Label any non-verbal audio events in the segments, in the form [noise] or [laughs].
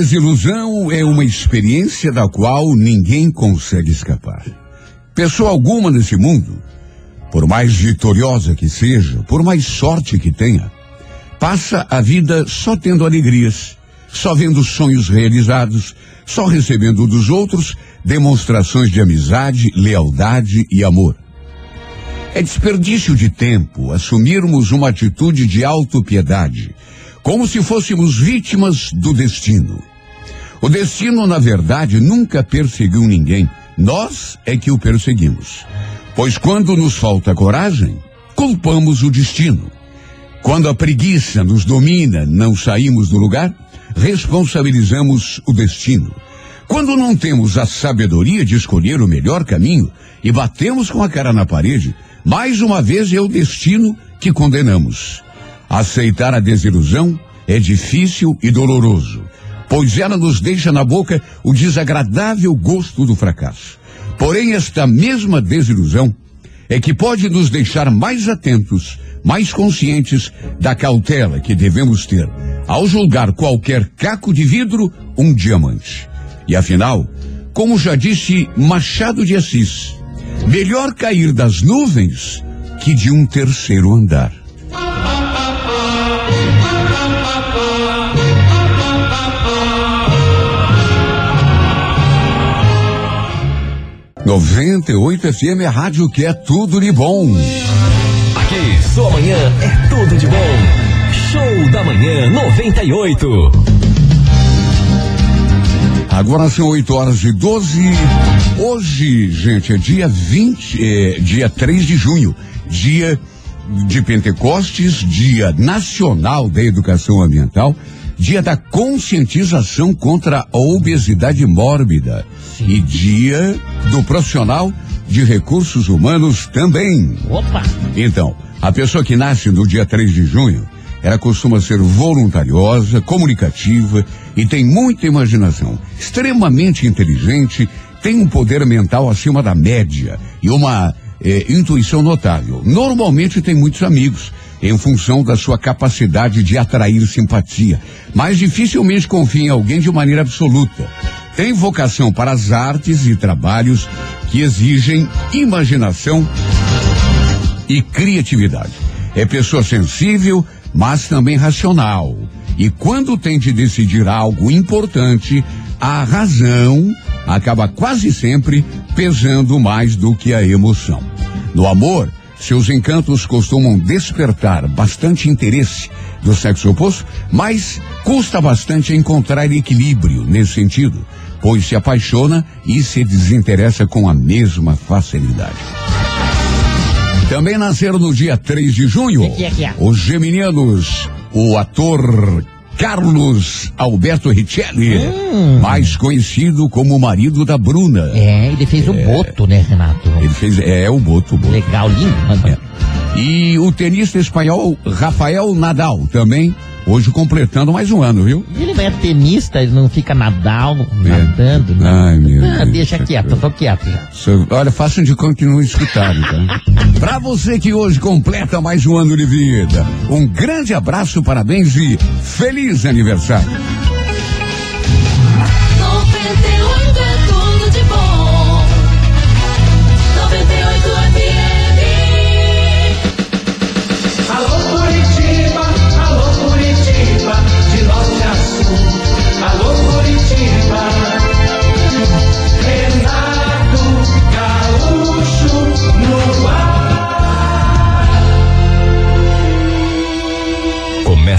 desilusão é uma experiência da qual ninguém consegue escapar. Pessoa alguma nesse mundo, por mais vitoriosa que seja, por mais sorte que tenha, passa a vida só tendo alegrias, só vendo sonhos realizados, só recebendo dos outros demonstrações de amizade, lealdade e amor. É desperdício de tempo assumirmos uma atitude de autopiedade, como se fôssemos vítimas do destino. O destino, na verdade, nunca perseguiu ninguém. Nós é que o perseguimos. Pois quando nos falta coragem, culpamos o destino. Quando a preguiça nos domina, não saímos do lugar, responsabilizamos o destino. Quando não temos a sabedoria de escolher o melhor caminho e batemos com a cara na parede, mais uma vez é o destino que condenamos. Aceitar a desilusão é difícil e doloroso, pois ela nos deixa na boca o desagradável gosto do fracasso. Porém, esta mesma desilusão é que pode nos deixar mais atentos, mais conscientes da cautela que devemos ter ao julgar qualquer caco de vidro um diamante. E afinal, como já disse Machado de Assis, melhor cair das nuvens que de um terceiro andar. Noventa e oito FM, a rádio que é tudo de bom. Aqui, sua manhã é tudo de bom. Show da manhã 98. Agora são 8 horas e 12. Hoje, gente, é dia 20, é, dia 3 de junho, dia de Pentecostes, dia nacional da educação ambiental, dia da conscientização contra a obesidade mórbida e dia do profissional de recursos humanos também. Opa! Então, a pessoa que nasce no dia 3 de junho, ela costuma ser voluntariosa, comunicativa e tem muita imaginação, extremamente inteligente, tem um poder mental acima da média e uma eh, intuição notável. Normalmente tem muitos amigos, em função da sua capacidade de atrair simpatia, mas dificilmente confia em alguém de maneira absoluta. Tem vocação para as artes e trabalhos que exigem imaginação e criatividade. É pessoa sensível, mas também racional. E quando tem de decidir algo importante, a razão acaba quase sempre pesando mais do que a emoção. No amor, seus encantos costumam despertar bastante interesse do sexo oposto, mas custa bastante encontrar equilíbrio nesse sentido, pois se apaixona e se desinteressa com a mesma facilidade. Também nasceram no dia 3 de junho os geminianos, o ator Carlos Alberto Richelli, mais conhecido como o marido da Bruna. É, ele fez o boto, né, Renato? Ele fez, é, o Boto, o Boto. Legal, lindo. É. E o tenista espanhol Rafael Nadal também, hoje completando mais um ano, viu? Ele é tenista, ele não fica nadal, nadando. né? Ai, meu Ah, Deus. deixa quieto, eu tô quieto já. Olha, façam de conta que não escutaram, tá? [laughs] pra você que hoje completa mais um ano de vida, um grande abraço, parabéns e feliz aniversário.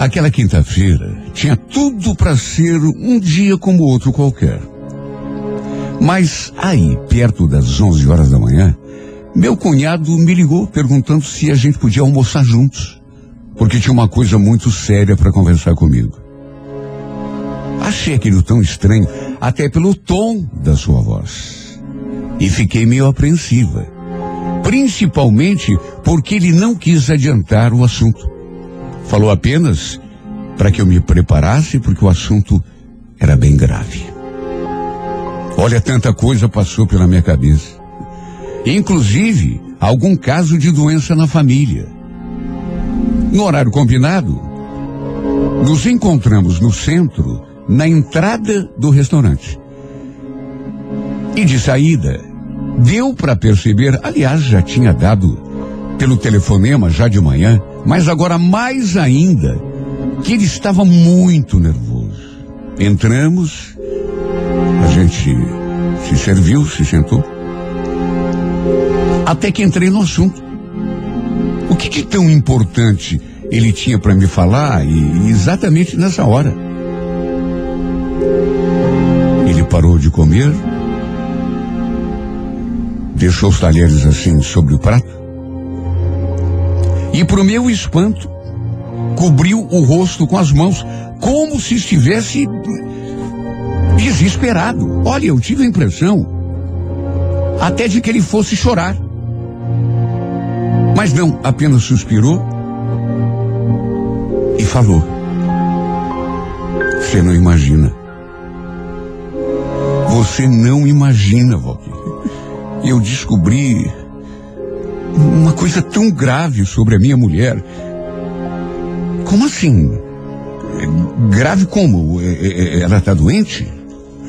Aquela quinta-feira tinha tudo para ser um dia como outro qualquer. Mas aí, perto das 11 horas da manhã, meu cunhado me ligou perguntando se a gente podia almoçar juntos, porque tinha uma coisa muito séria para conversar comigo. Achei aquilo tão estranho, até pelo tom da sua voz. E fiquei meio apreensiva. Principalmente porque ele não quis adiantar o assunto. Falou apenas para que eu me preparasse, porque o assunto era bem grave. Olha, tanta coisa passou pela minha cabeça. Inclusive, algum caso de doença na família. No horário combinado, nos encontramos no centro, na entrada do restaurante. E de saída, deu para perceber, aliás, já tinha dado pelo telefonema já de manhã, mas agora mais ainda, que ele estava muito nervoso. Entramos, a gente se serviu, se sentou. Até que entrei no assunto. O que de tão importante ele tinha para me falar e exatamente nessa hora? Ele parou de comer, deixou os talheres assim sobre o prato e, para o meu espanto, cobriu o rosto com as mãos, como se estivesse desesperado. Olha, eu tive a impressão até de que ele fosse chorar. Mas não, apenas suspirou e falou. Você não imagina. Você não imagina, Valquíria. Eu descobri uma coisa tão grave sobre a minha mulher. Como assim? Grave como? É, é, é, Ela está doente?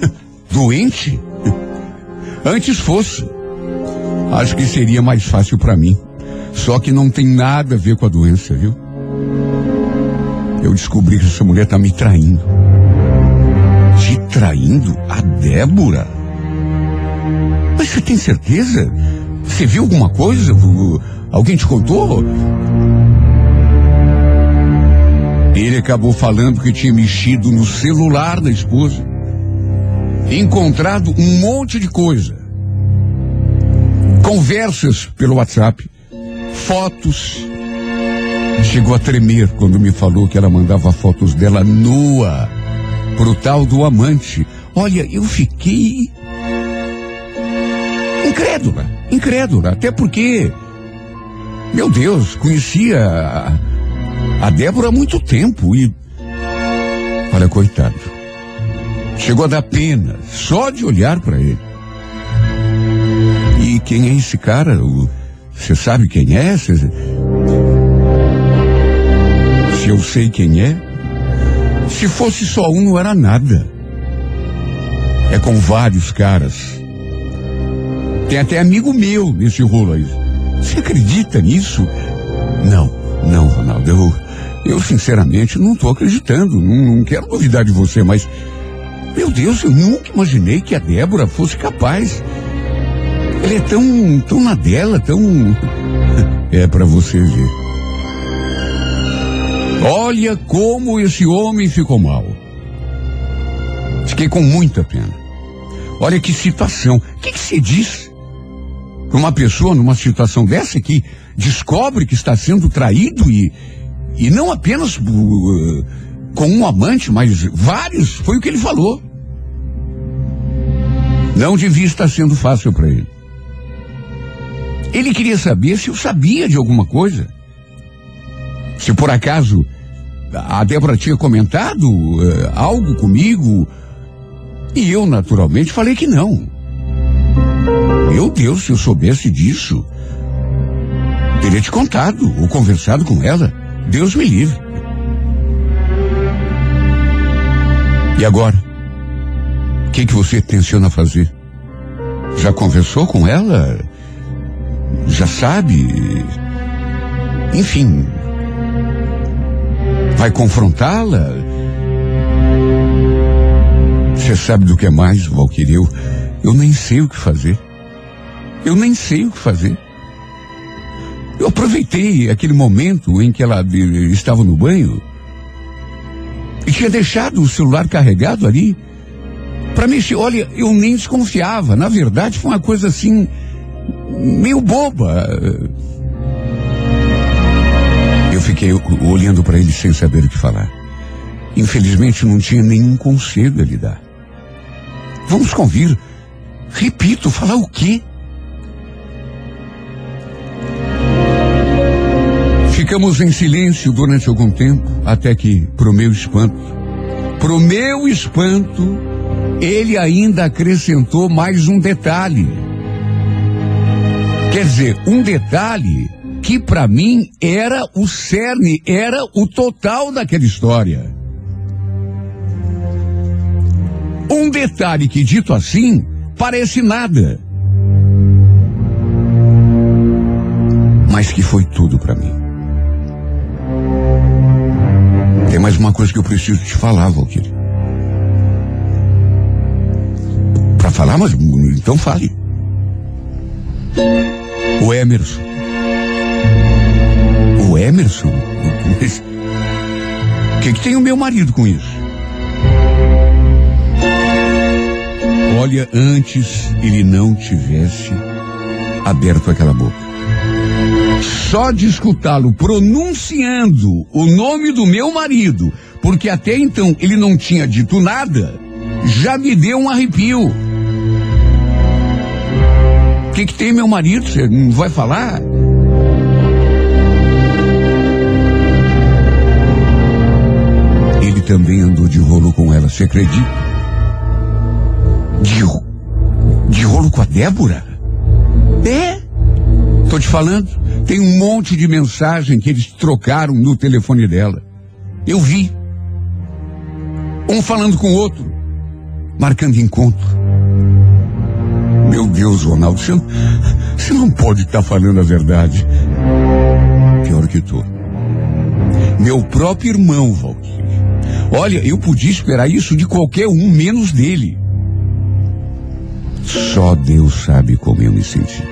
[laughs] Doente? Antes fosse. Acho que seria mais fácil para mim. Só que não tem nada a ver com a doença, viu? Eu descobri que essa mulher tá me traindo. Te traindo? A Débora? Mas você tem certeza? Você viu alguma coisa? Alguém te contou? Ele acabou falando que tinha mexido no celular da esposa, encontrado um monte de coisa. Conversas pelo WhatsApp, fotos. Chegou a tremer quando me falou que ela mandava fotos dela nua pro tal do amante. Olha, eu fiquei incrédula, incrédula, até porque, meu Deus, conhecia a, a Débora há muito tempo e, olha, coitado, chegou a dar pena só de olhar para ele. E quem é esse cara? Você sabe quem é? Cê... Se eu sei quem é, se fosse só um não era nada. É com vários caras. Tem até amigo meu nesse rolo aí. Você acredita nisso? Não, não, Ronaldo. Eu, eu sinceramente não estou acreditando. Não, não quero duvidar de você, mas. Meu Deus, eu nunca imaginei que a Débora fosse capaz. Ela é tão, tão na dela, tão. [laughs] É para você ver. Olha como esse homem ficou mal. Fiquei com muita pena. Olha que situação. O que, que se diz? Uma pessoa numa situação dessa que descobre que está sendo traído e, e não apenas uh, com um amante, mas vários, foi o que ele falou. Não devia estar sendo fácil para ele. Ele queria saber se eu sabia de alguma coisa. Se por acaso a Débora tinha comentado uh, algo comigo. E eu, naturalmente, falei que não. Meu Deus, se eu soubesse disso, teria te contado ou conversado com ela. Deus me livre. E agora? O que, que você tenciona fazer? Já conversou com ela? Já sabe? Enfim. Vai confrontá-la? Você sabe do que é mais, Valquíria? Eu, eu nem sei o que fazer. Eu nem sei o que fazer. Eu aproveitei aquele momento em que ela estava no banho tinha deixado o celular carregado ali para mexer. Olha, eu nem desconfiava. Na verdade, foi uma coisa assim, meio boba. Eu fiquei olhando para ele sem saber o que falar. Infelizmente, não tinha nenhum conselho a lhe dar. Vamos convir. Repito, falar o quê? Ficamos em silêncio durante algum tempo, até que, pro meu espanto, pro meu espanto, ele ainda acrescentou mais um detalhe. Quer dizer, um detalhe que para mim era o cerne, era o total daquela história. Um detalhe que, dito assim, parece nada. Mas que foi tudo para mim. Tem mais uma coisa que eu preciso te falar, Valkyrie. Pra falar, mas então fale. O Emerson. O Emerson? O que, que tem o meu marido com isso? Olha, antes ele não tivesse aberto aquela boca. Só de escutá-lo pronunciando o nome do meu marido, porque até então ele não tinha dito nada, já me deu um arrepio. O que, que tem meu marido? Você não vai falar? Ele também andou de rolo com ela, você acredita? De, de rolo com a Débora? É? Tô te falando, tem um monte de mensagem que eles trocaram no telefone dela. Eu vi. Um falando com o outro, marcando encontro. Meu Deus, Ronaldo, você não, você não pode estar falando a verdade. Pior que tô. Meu próprio irmão, Valkyrie. Olha, eu podia esperar isso de qualquer um, menos dele. Só Deus sabe como eu me senti.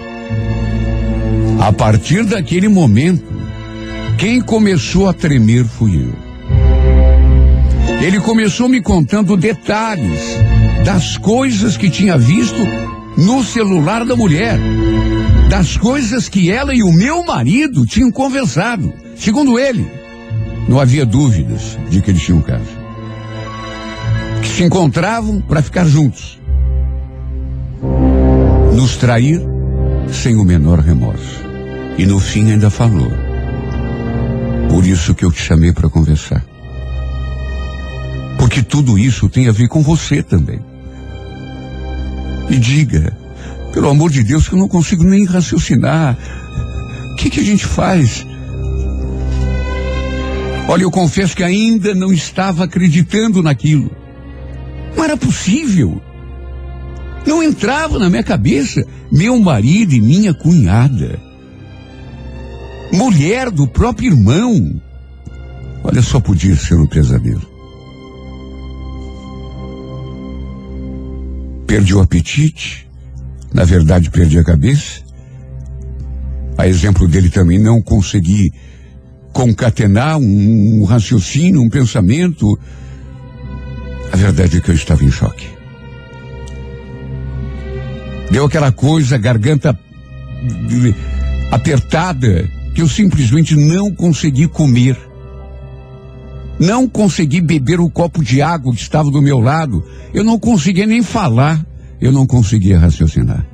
A partir daquele momento, quem começou a tremer fui eu. Ele começou me contando detalhes das coisas que tinha visto no celular da mulher, das coisas que ela e o meu marido tinham conversado. Segundo ele, não havia dúvidas de que eles tinham um caso. Que se encontravam para ficar juntos. Nos trair sem o menor remorso. E no fim ainda falou. Por isso que eu te chamei para conversar. Porque tudo isso tem a ver com você também. E diga, pelo amor de Deus, que eu não consigo nem raciocinar. O que, que a gente faz? Olha, eu confesso que ainda não estava acreditando naquilo. Não era possível. Não entrava na minha cabeça meu marido e minha cunhada. Mulher do próprio irmão. Olha, só podia ser um pesadelo. Perdi o apetite. Na verdade, perdi a cabeça. A exemplo dele também, não consegui concatenar um, um raciocínio, um pensamento. A verdade é que eu estava em choque. Deu aquela coisa, garganta apertada, que eu simplesmente não consegui comer. Não consegui beber o copo de água que estava do meu lado. Eu não conseguia nem falar. Eu não conseguia raciocinar.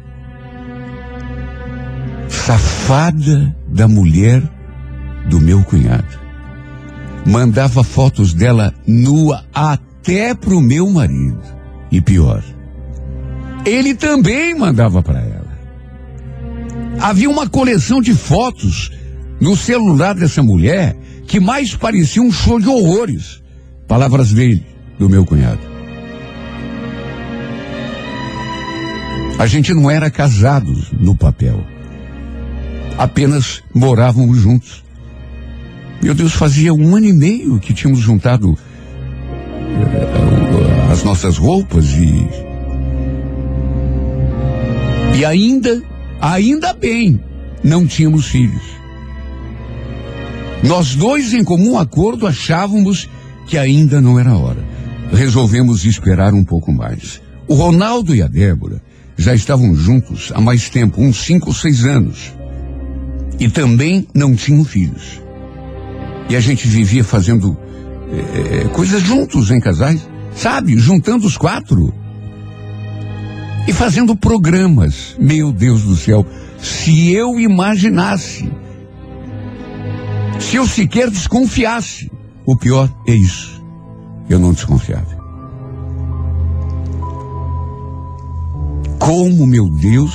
Safada da mulher do meu cunhado. Mandava fotos dela nua até pro meu marido. E pior, ele também mandava para ela. Havia uma coleção de fotos no celular dessa mulher que mais parecia um show de horrores. Palavras dele, do meu cunhado. A gente não era casados no papel. Apenas morávamos juntos. Meu Deus, fazia um ano e meio que tínhamos juntado eh, as nossas roupas e. E ainda, ainda bem, não tínhamos filhos. Nós dois, em comum acordo, achávamos que ainda não era hora. Resolvemos esperar um pouco mais. O Ronaldo e a Débora já estavam juntos há mais tempo, uns cinco ou seis anos. E também não tinham filhos. E a gente vivia fazendo eh, coisas juntos em casais, sabe? Juntando os quatro. E fazendo programas. Meu Deus do céu, se eu imaginasse, se eu sequer desconfiasse, o pior é isso. Eu não desconfiava. Como, meu Deus,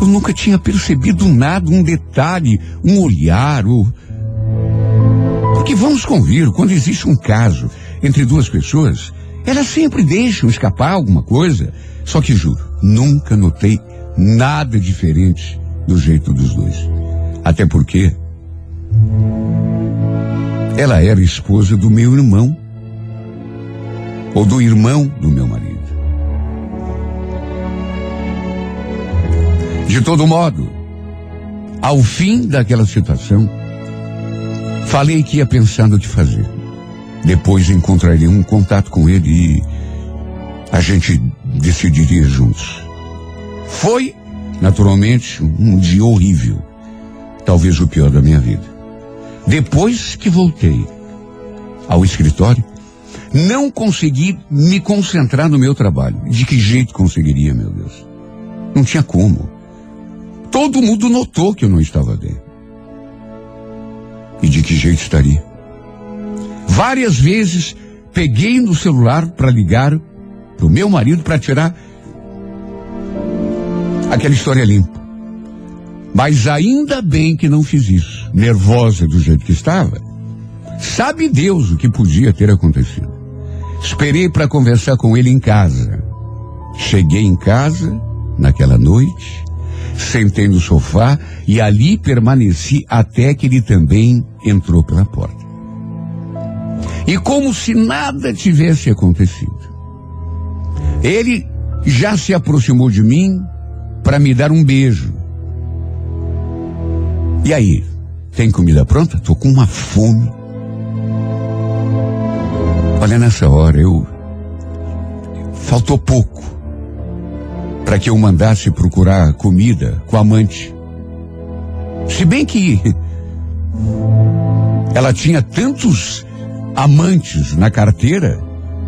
eu nunca tinha percebido nada, um detalhe, um olhar, ou... Porque vamos convir, quando existe um caso entre duas pessoas, elas sempre deixam escapar alguma coisa. Só que juro, nunca notei nada diferente do jeito dos dois. Até porque ela era esposa do meu irmão, ou do irmão do meu marido. De todo modo, ao fim daquela situação, falei que ia pensando o que fazer. Depois encontraria um contato com ele e a gente decidiria juntos. Foi, naturalmente, um dia horrível. Talvez o pior da minha vida. Depois que voltei ao escritório, não consegui me concentrar no meu trabalho. De que jeito conseguiria, meu Deus? Não tinha como. Todo mundo notou que eu não estava bem. E de que jeito estaria? Várias vezes peguei no celular para ligar para o meu marido para tirar aquela história limpa. Mas ainda bem que não fiz isso. Nervosa do jeito que estava. Sabe Deus o que podia ter acontecido. Esperei para conversar com ele em casa. Cheguei em casa naquela noite, sentei no sofá e ali permaneci até que ele também entrou pela porta. E como se nada tivesse acontecido. Ele já se aproximou de mim para me dar um beijo. E aí, tem comida pronta? Tô com uma fome. Olha, nessa hora eu. Faltou pouco para que eu mandasse procurar comida com a amante. Se bem que ela tinha tantos amantes na carteira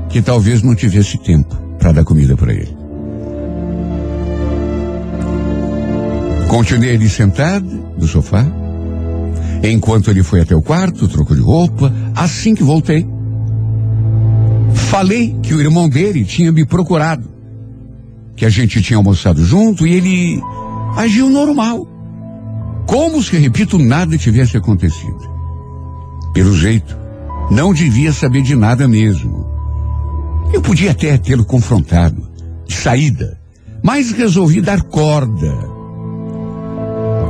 que talvez não tivesse tempo para dar comida para ele. Continuei ali sentado no sofá, enquanto ele foi até o quarto, trocou de roupa. Assim que voltei, falei que o irmão dele tinha me procurado, que a gente tinha almoçado junto e ele agiu normal, como se, repito, nada tivesse acontecido. Pelo jeito, não devia saber de nada mesmo. Eu podia até tê-lo confrontado, de saída, mas resolvi dar corda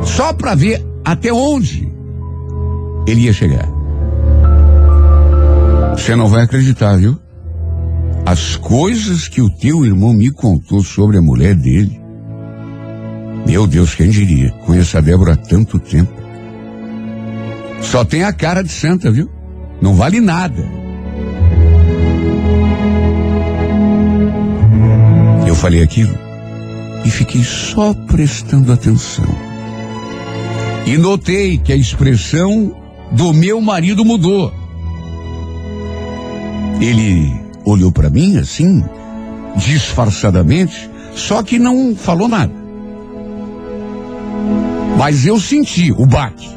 só para ver até onde ele ia chegar. Você não vai acreditar, viu? As coisas que o teu irmão me contou sobre a mulher dele. Meu Deus, quem diria? Conheço a Débora há tanto tempo. Só tem a cara de santa, viu? Não vale nada. Eu falei aquilo e fiquei só prestando atenção. E notei que a expressão do meu marido mudou. Ele olhou para mim assim, disfarçadamente, só que não falou nada. Mas eu senti o baque.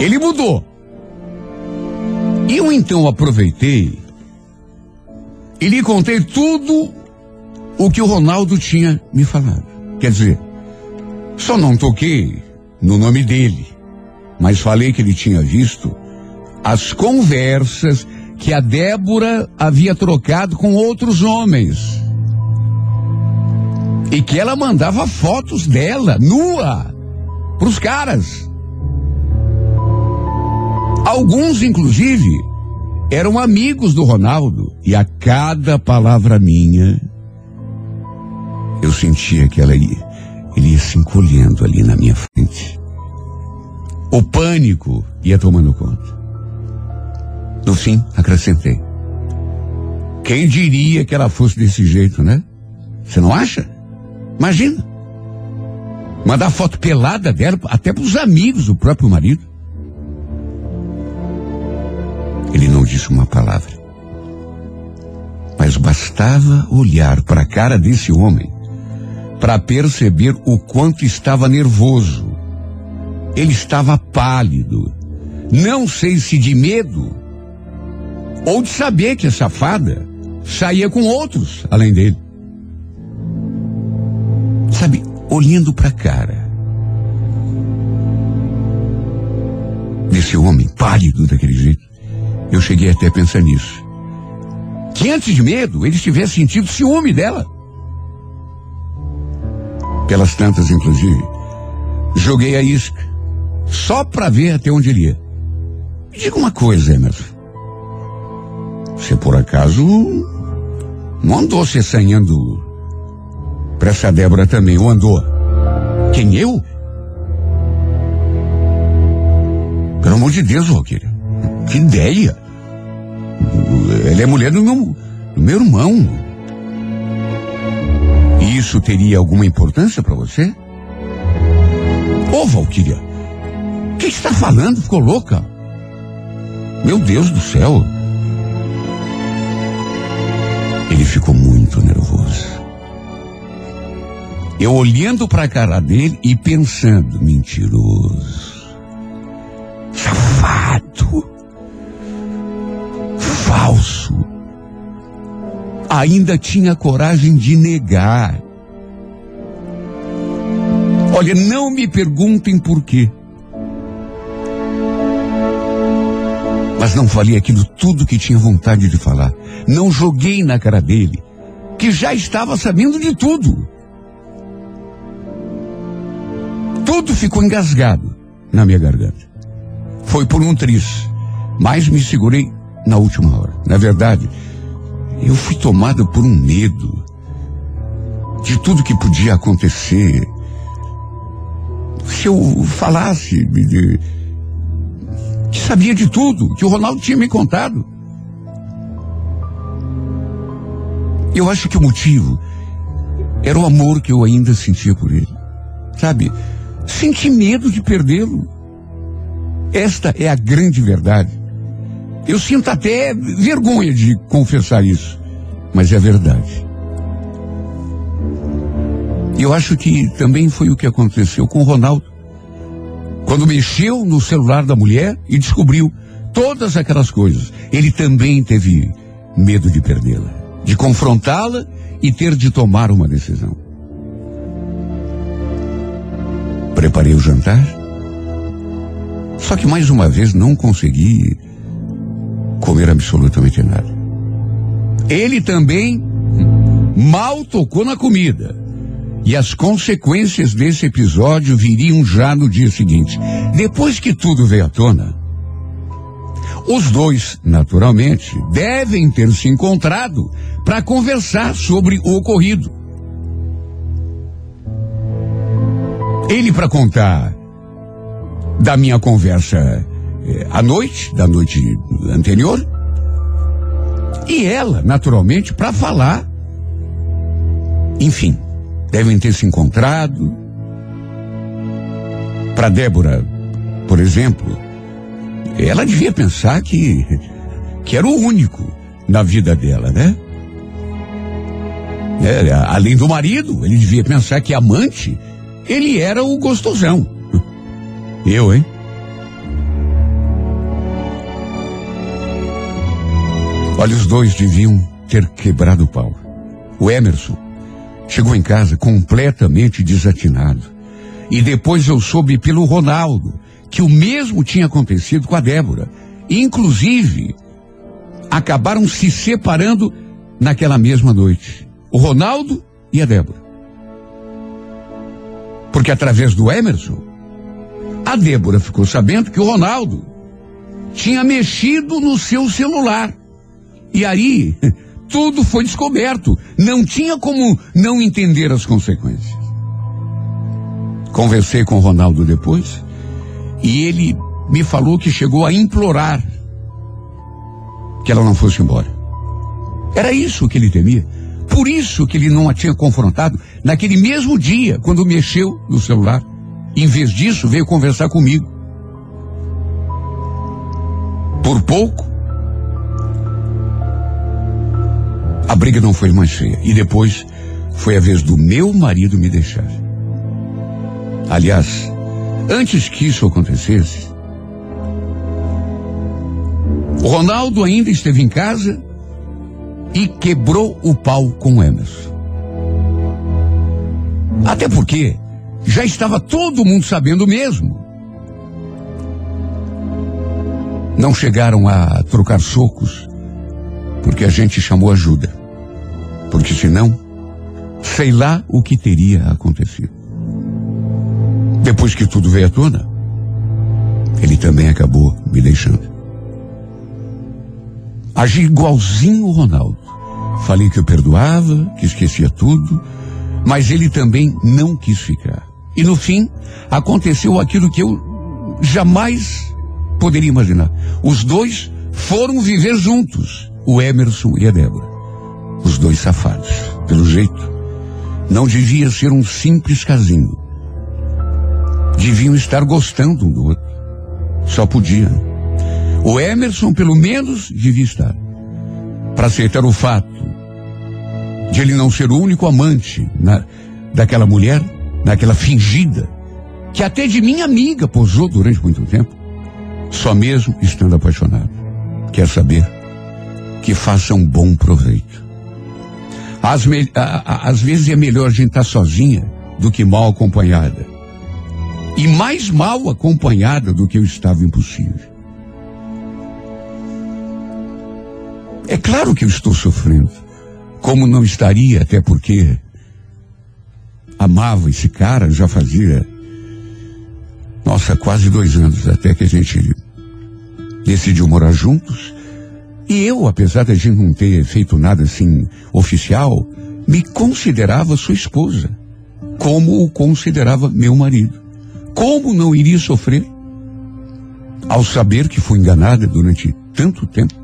Ele mudou. Eu então aproveitei e lhe contei tudo o que o Ronaldo tinha me falado. Quer dizer, só não toquei no nome dele, mas falei que ele tinha visto as conversas que a Débora havia trocado com outros homens. E que ela mandava fotos dela, nua, para os caras. Alguns, inclusive, eram amigos do Ronaldo. E a cada palavra minha, eu sentia que ela ia, ele ia se encolhendo ali na minha frente. O pânico ia tomando conta. No fim, acrescentei. Quem diria que ela fosse desse jeito, né? Você não acha? Imagina. Mandar foto pelada dela até para os amigos do próprio marido. Ele não disse uma palavra. Mas bastava olhar para a cara desse homem para perceber o quanto estava nervoso. Ele estava pálido. Não sei se de medo ou de saber que a safada saía com outros além dele. Sabe, olhando para a cara desse homem pálido daquele jeito, eu cheguei até a pensar nisso. Que antes de medo, ele tivesse sentido ciúme dela. Pelas tantas, inclusive, joguei a isca, só para ver até onde ele ia. Me diga uma coisa, Emerson. Você por acaso não andou se assanhando pra essa Débora também, ou andou? Quem eu? Pelo amor de Deus, Roqueira. Que ideia! Ela é mulher do meu, do meu irmão. E isso teria alguma importância para você? Ô, Valquíria, o que está falando? Ficou louca? Meu Deus do céu. Ele ficou muito nervoso. Eu olhando para a cara dele e pensando, mentiroso, safado, falso. Ainda tinha coragem de negar. Olha, não me perguntem por quê. Mas não falei aquilo tudo que tinha vontade de falar. Não joguei na cara dele, que já estava sabendo de tudo. Tudo ficou engasgado na minha garganta. Foi por um triz, mas me segurei na última hora. Na verdade, eu fui tomado por um medo de tudo que podia acontecer. Se eu falasse de, que sabia de tudo, que o Ronaldo tinha me contado. Eu acho que o motivo era o amor que eu ainda sentia por ele. Sabe? Senti medo de perdê-lo. Esta é a grande verdade. Eu sinto até vergonha de confessar isso, mas é verdade. Eu acho que também foi o que aconteceu com o Ronaldo. Quando mexeu no celular da mulher e descobriu todas aquelas coisas, ele também teve medo de perdê-la, de confrontá-la e ter de tomar uma decisão. Preparei o jantar. Só que mais uma vez não consegui comer absolutamente nada. Ele também mal tocou na comida. E as consequências desse episódio viriam já no dia seguinte. Depois que tudo veio à tona, os dois, naturalmente, devem ter se encontrado para conversar sobre o ocorrido. Ele para contar da minha conversa à noite, da noite anterior, e ela, naturalmente, para falar. Enfim, devem ter se encontrado. Para Débora, por exemplo, ela devia pensar que que era o único na vida dela, né? É, além do marido, ele devia pensar que amante, ele era o gostosão. Eu, hein? Olha, os dois deviam ter quebrado o pau. O Emerson chegou em casa completamente desatinado. E depois eu soube pelo Ronaldo que o mesmo tinha acontecido com a Débora. Inclusive, acabaram se separando naquela mesma noite. O Ronaldo e a Débora. Porque através do Emerson, a Débora ficou sabendo que o Ronaldo tinha mexido no seu celular. E aí, [laughs] tudo foi descoberto. Não tinha como não entender as consequências. Conversei com o Ronaldo depois e ele me falou que chegou a implorar que ela não fosse embora. Era isso que ele temia. Por isso que ele não a tinha confrontado naquele mesmo dia, quando mexeu no celular. Em vez disso, veio conversar comigo. Por pouco, a briga não foi mais feia. E depois foi a vez do meu marido me deixar. Aliás, antes que isso acontecesse, o Ronaldo ainda esteve em casa e quebrou o pau com o Emerson. Até porque já estava todo mundo sabendo mesmo. Não chegaram a trocar socos porque a gente chamou ajuda. Porque senão, sei lá o que teria acontecido. Depois que tudo veio à tona, ele também acabou me deixando. Agi igualzinho o Ronaldo. Falei que eu perdoava, que esquecia tudo, mas ele também não quis ficar. E no fim, aconteceu aquilo que eu jamais poderia imaginar. Os dois foram viver juntos, o Emerson e a Débora. Os dois safados. Pelo jeito, não devia ser um simples casinho. Deviam estar gostando um do outro. Só podia. O Emerson, pelo menos, devia estar. Para aceitar o fato de ele não ser o único amante na, daquela mulher, naquela fingida, que até de minha amiga posou durante muito tempo, só mesmo estando apaixonado. Quer saber? Que faça um bom proveito. Às, me, às vezes é melhor a gente estar sozinha do que mal acompanhada. E mais mal acompanhada do que eu estava impossível. É claro que eu estou sofrendo. Como não estaria, até porque amava esse cara, já fazia, nossa, quase dois anos, até que a gente decidiu morar juntos. E eu, apesar de a gente não ter feito nada assim oficial, me considerava sua esposa, como o considerava meu marido. Como não iria sofrer ao saber que fui enganada durante tanto tempo?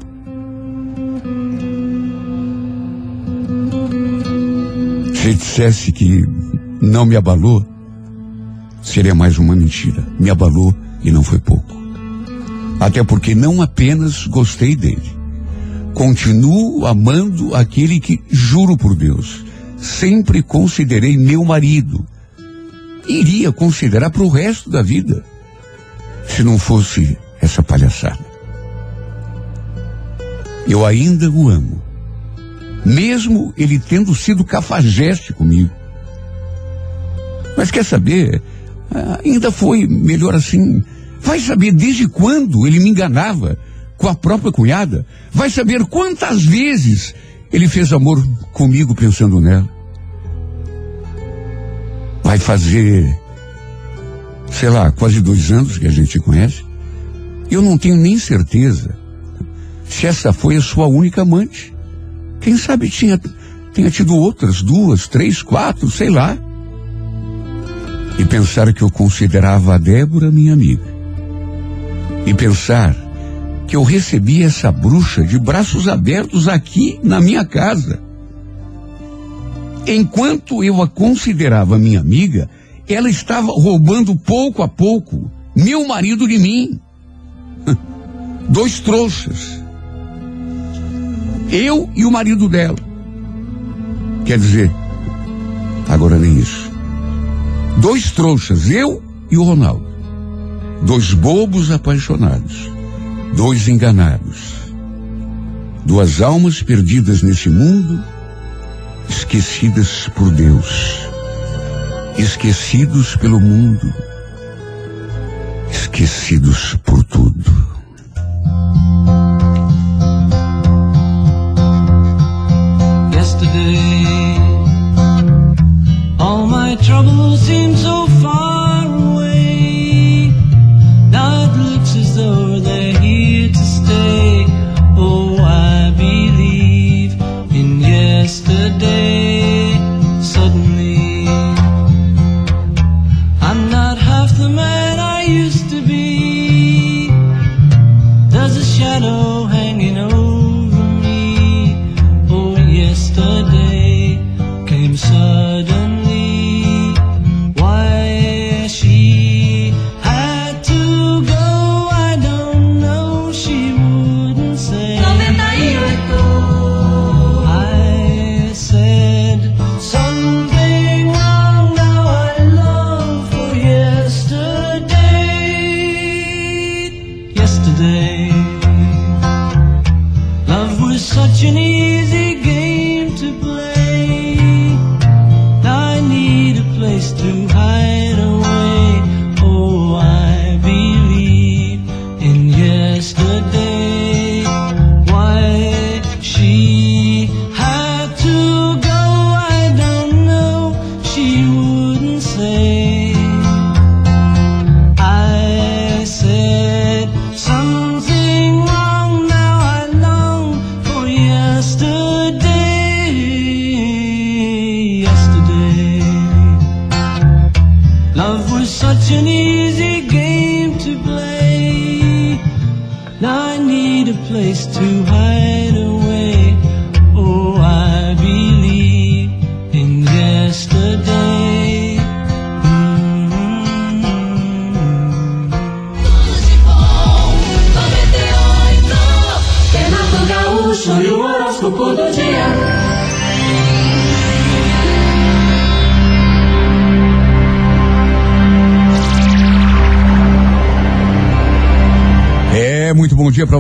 Se dissesse que não me abalou, seria mais uma mentira. Me abalou e não foi pouco. Até porque não apenas gostei dele. Continuo amando aquele que, juro por Deus, sempre considerei meu marido. Iria considerar para o resto da vida, se não fosse essa palhaçada. Eu ainda o amo mesmo ele tendo sido cafajeste comigo. Mas quer saber? Ainda foi melhor assim. Vai saber desde quando ele me enganava com a própria cunhada? Vai saber quantas vezes ele fez amor comigo pensando nela? Vai fazer, sei lá, quase dois anos que a gente conhece. Eu não tenho nem certeza se essa foi a sua única amante. Quem sabe tinha, tenha tido outras, duas, três, quatro, sei lá. E pensar que eu considerava a Débora minha amiga. E pensar que eu recebi essa bruxa de braços abertos aqui na minha casa. Enquanto eu a considerava minha amiga, ela estava roubando pouco a pouco meu marido de mim. [laughs] Dois trouxas eu e o marido dela. Quer dizer, agora nem isso. Dois trouxas, eu e o Ronaldo. Dois bobos apaixonados. Dois enganados. Duas almas perdidas nesse mundo, esquecidas por Deus. Esquecidos pelo mundo. Esquecidos por tudo. yesterday. All my troubles so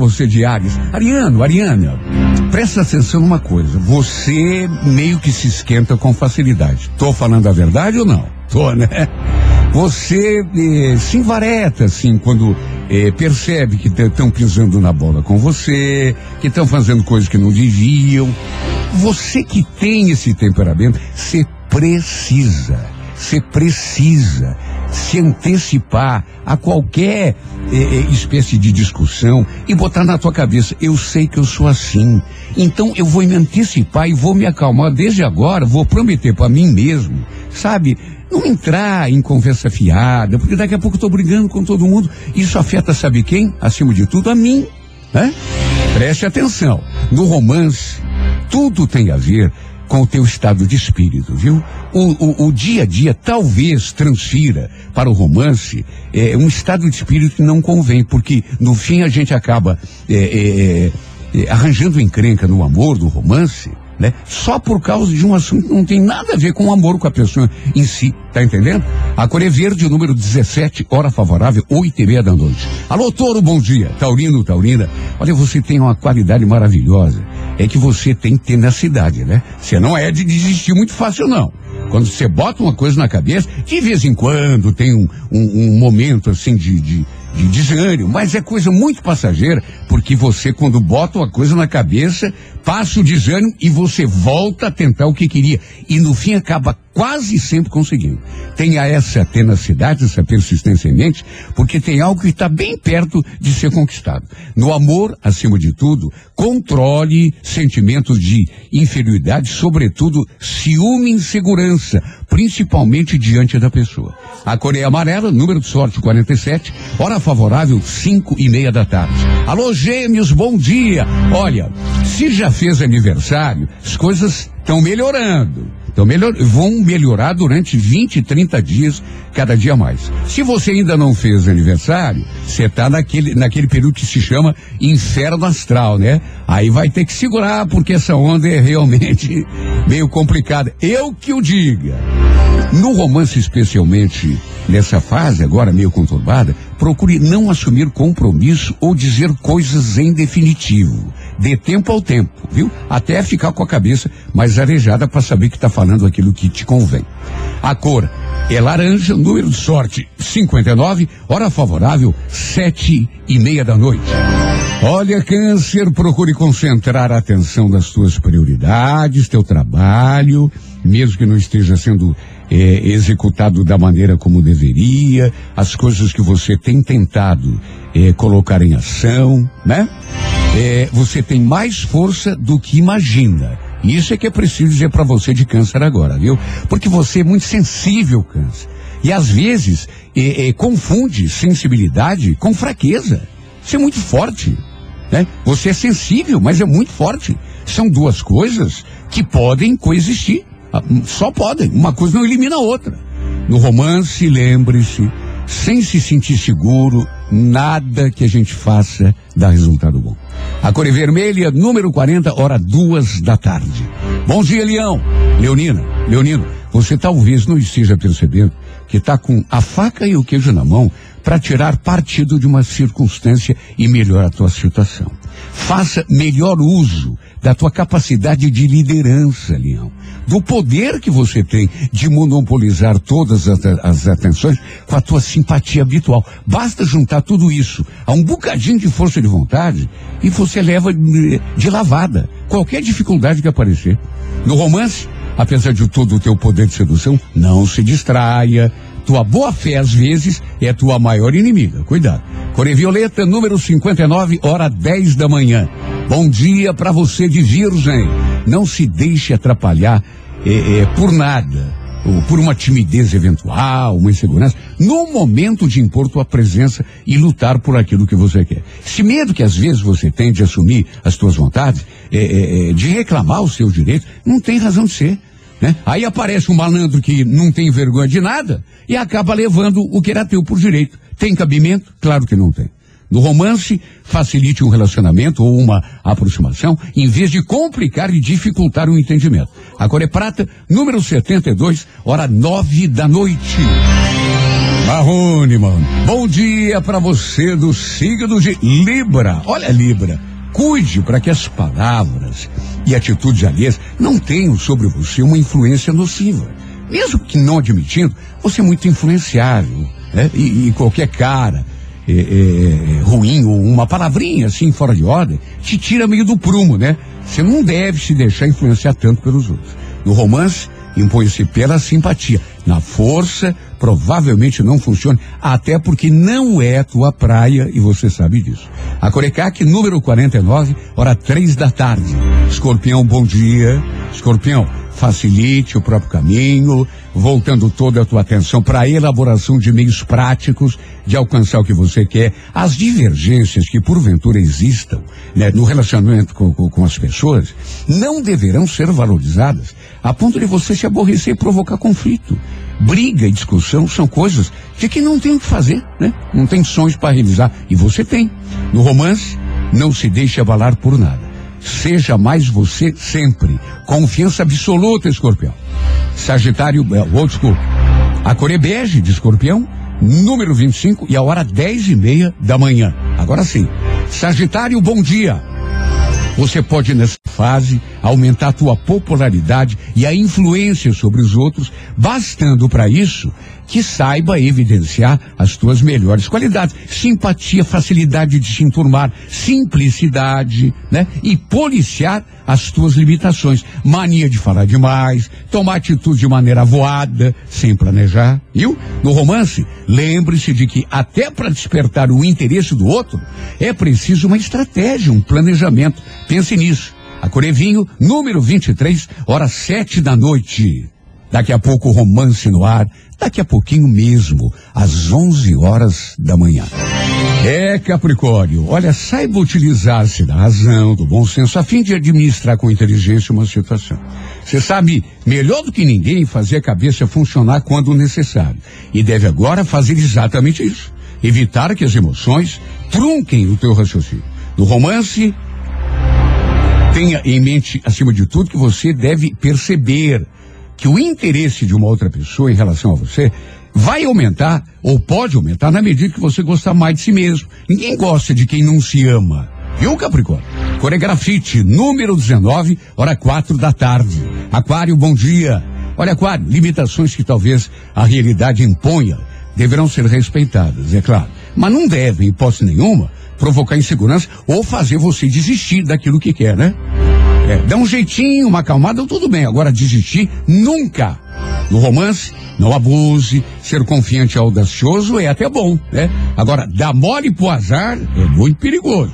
você de Ares. Ariano, Ariana, presta atenção numa coisa. Você meio que se esquenta com facilidade. Tô falando a verdade ou não? Tô, né? Você eh, se envareta, assim, quando eh, percebe que estão pisando na bola com você, que estão fazendo coisas que não deviam. Você que tem esse temperamento, você precisa, você precisa se antecipar a qualquer eh, eh, espécie de discussão e botar na tua cabeça, eu sei que eu sou assim. Então eu vou me antecipar e vou me acalmar desde agora, vou prometer para mim mesmo, sabe? Não entrar em conversa fiada, porque daqui a pouco eu tô brigando com todo mundo. Isso afeta, sabe quem? Acima de tudo, a mim. Né? Preste atenção. No romance, tudo tem a ver com o teu estado de espírito, viu? O, o, o dia a dia talvez transfira para o romance é, um estado de espírito que não convém, porque no fim a gente acaba é, é, é, arranjando encrenca no amor, no romance, né? Só por causa de um assunto que não tem nada a ver com o amor com a pessoa em si, tá entendendo? A cor é verde, número 17, hora favorável, oito e meia da noite. Alô, Toro, bom dia. Taurino, Taurina. Olha, você tem uma qualidade maravilhosa. É que você tem tenacidade, né? Você não é de desistir muito fácil, não. Quando você bota uma coisa na cabeça, de vez em quando tem um, um, um momento assim de, de, de desânimo, mas é coisa muito passageira, porque você, quando bota uma coisa na cabeça, passa o desânimo e você volta a tentar o que queria. E no fim acaba quase sempre conseguindo. Tenha essa tenacidade, essa persistência em mente, porque tem algo que está bem perto de ser conquistado. No amor, acima de tudo, controle sentimentos de inferioridade, sobretudo ciúme e insegurança, principalmente diante da pessoa. A Coreia Amarela, número de sorte 47, hora favorável, cinco e meia da tarde. Alô, gêmeos, bom dia! Olha, se já fez aniversário, as coisas estão melhorando. Então melhor, vão melhorar durante 20, 30 dias, cada dia mais. Se você ainda não fez aniversário, você está naquele, naquele período que se chama inferno astral, né? Aí vai ter que segurar, porque essa onda é realmente [laughs] meio complicada. Eu que o diga. No romance, especialmente nessa fase agora meio conturbada, procure não assumir compromisso ou dizer coisas em definitivo. Dê tempo ao tempo, viu? Até ficar com a cabeça mais arejada para saber que está falando aquilo que te convém. A cor é laranja, número de sorte 59, hora favorável sete e meia da noite. Olha, câncer, procure concentrar a atenção das tuas prioridades, teu trabalho, mesmo que não esteja sendo é, executado da maneira como deveria, as coisas que você tem tentado é, colocar em ação, né? É, você tem mais força do que imagina. Isso é que é preciso dizer para você de câncer agora, viu? Porque você é muito sensível, câncer. E às vezes é, é, confunde sensibilidade com fraqueza. Você é muito forte, né? Você é sensível, mas é muito forte. São duas coisas que podem coexistir. Ah, Só podem. Uma coisa não elimina a outra. No romance, lembre-se, sem se sentir seguro, nada que a gente faça dá resultado bom. A cor é vermelha, número 40, hora duas da tarde. Bom dia, Leão. Leonina, Leonino, você talvez não esteja percebendo que está com a faca e o queijo na mão para tirar partido de uma circunstância e melhorar a tua situação. Faça melhor uso da tua capacidade de liderança, Leão. Do poder que você tem de monopolizar todas as, as atenções com a tua simpatia habitual. Basta juntar tudo isso a um bocadinho de força de vontade e você leva de, de lavada qualquer dificuldade que aparecer. No romance, apesar de todo o teu poder de sedução, não se distraia. Tua boa fé, às vezes, é tua maior inimiga. Cuidado. Core Violeta, número 59, hora 10 da manhã. Bom dia para você de Virgem. Não se deixe atrapalhar eh, eh, por nada, ou por uma timidez eventual, uma insegurança, no momento de impor tua presença e lutar por aquilo que você quer. Esse medo que às vezes você tem de assumir as tuas vontades, eh, de reclamar os seus direitos, não tem razão de ser. Né? Aí aparece um malandro que não tem vergonha de nada e acaba levando o que era teu por direito. Tem cabimento? Claro que não tem. No romance, facilite um relacionamento ou uma aproximação, em vez de complicar e dificultar o entendimento. A Cor é Prata, número 72, hora nove da noite. Marrone, mano. Bom dia para você do signo de Libra. Olha, Libra, cuide para que as palavras e atitudes alheias não tenham sobre você uma influência nociva. Mesmo que não admitindo, você é muito influenciável, né? E, e qualquer cara é, é, ruim ou uma palavrinha assim fora de ordem te tira meio do prumo, né? Você não deve se deixar influenciar tanto pelos outros. No romance, impõe-se pela simpatia. Na força, provavelmente não funciona, até porque não é tua praia e você sabe disso. A Corecac, número 49, hora três da tarde. Escorpião, bom dia. Escorpião, facilite o próprio caminho, voltando toda a tua atenção para a elaboração de meios práticos de alcançar o que você quer. As divergências que porventura existam né, no relacionamento com, com, com as pessoas não deverão ser valorizadas a ponto de você se aborrecer e provocar conflito. Briga e discussão são coisas de que não tem o que fazer, né? Não tem sonhos para realizar. E você tem. No romance, não se deixe abalar por nada. Seja mais você sempre. Confiança absoluta, escorpião. Sagitário, é, old school. A cor é bege de escorpião, número 25 e a hora 10 e meia da manhã. Agora sim. Sagitário, bom dia. Você pode, nessa fase, aumentar a tua popularidade e a influência sobre os outros, bastando para isso que saiba evidenciar as tuas melhores qualidades. Simpatia, facilidade de se enturmar, simplicidade, né? E policiar as tuas limitações. Mania de falar demais, tomar atitude de maneira voada, sem planejar, viu? No romance, lembre-se de que até para despertar o interesse do outro, é preciso uma estratégia, um planejamento. Pense nisso. A Corevinho, número 23, hora sete da noite. Daqui a pouco romance no ar, daqui a pouquinho mesmo, às 11 horas da manhã. É, Capricórnio, olha, saiba utilizar-se da razão, do bom senso, a fim de administrar com inteligência uma situação. Você sabe melhor do que ninguém fazer a cabeça funcionar quando necessário. E deve agora fazer exatamente isso. Evitar que as emoções trunquem o teu raciocínio. No romance, tenha em mente, acima de tudo, que você deve perceber que o interesse de uma outra pessoa em relação a você vai aumentar ou pode aumentar na medida que você gostar mais de si mesmo. Ninguém gosta de quem não se ama. Viu, Capricórnio? Coregrafite, número 19, hora quatro da tarde. Aquário, bom dia. Olha, Aquário, limitações que talvez a realidade imponha deverão ser respeitadas, é claro. Mas não devem, em hipótese nenhuma, provocar insegurança ou fazer você desistir daquilo que quer, né? É, dá um jeitinho, uma acalmada, tudo bem. Agora, desistir, nunca. No romance, não abuse. Ser confiante e audacioso é até bom, né? Agora, dar mole pro azar é muito perigoso.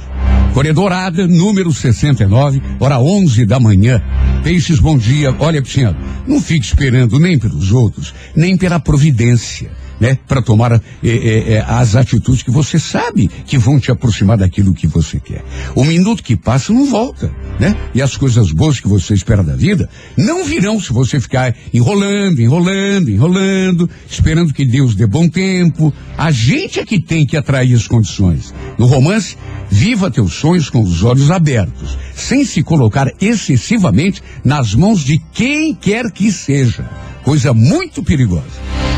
Corredorada, número 69, hora 11 da manhã. Peixes, bom dia. Olha, Pisciano, não fique esperando nem pelos outros, nem pela providência né, para tomar eh, eh, eh, as atitudes que você sabe que vão te aproximar daquilo que você quer. O minuto que passa não volta, né? E as coisas boas que você espera da vida não virão se você ficar enrolando, enrolando, enrolando, esperando que Deus dê bom tempo. A gente é que tem que atrair as condições. No romance, viva teus sonhos com os olhos abertos, sem se colocar excessivamente nas mãos de quem quer que seja. Coisa muito perigosa.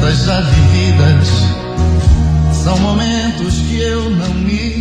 Tantas já vividas, são momentos que eu não me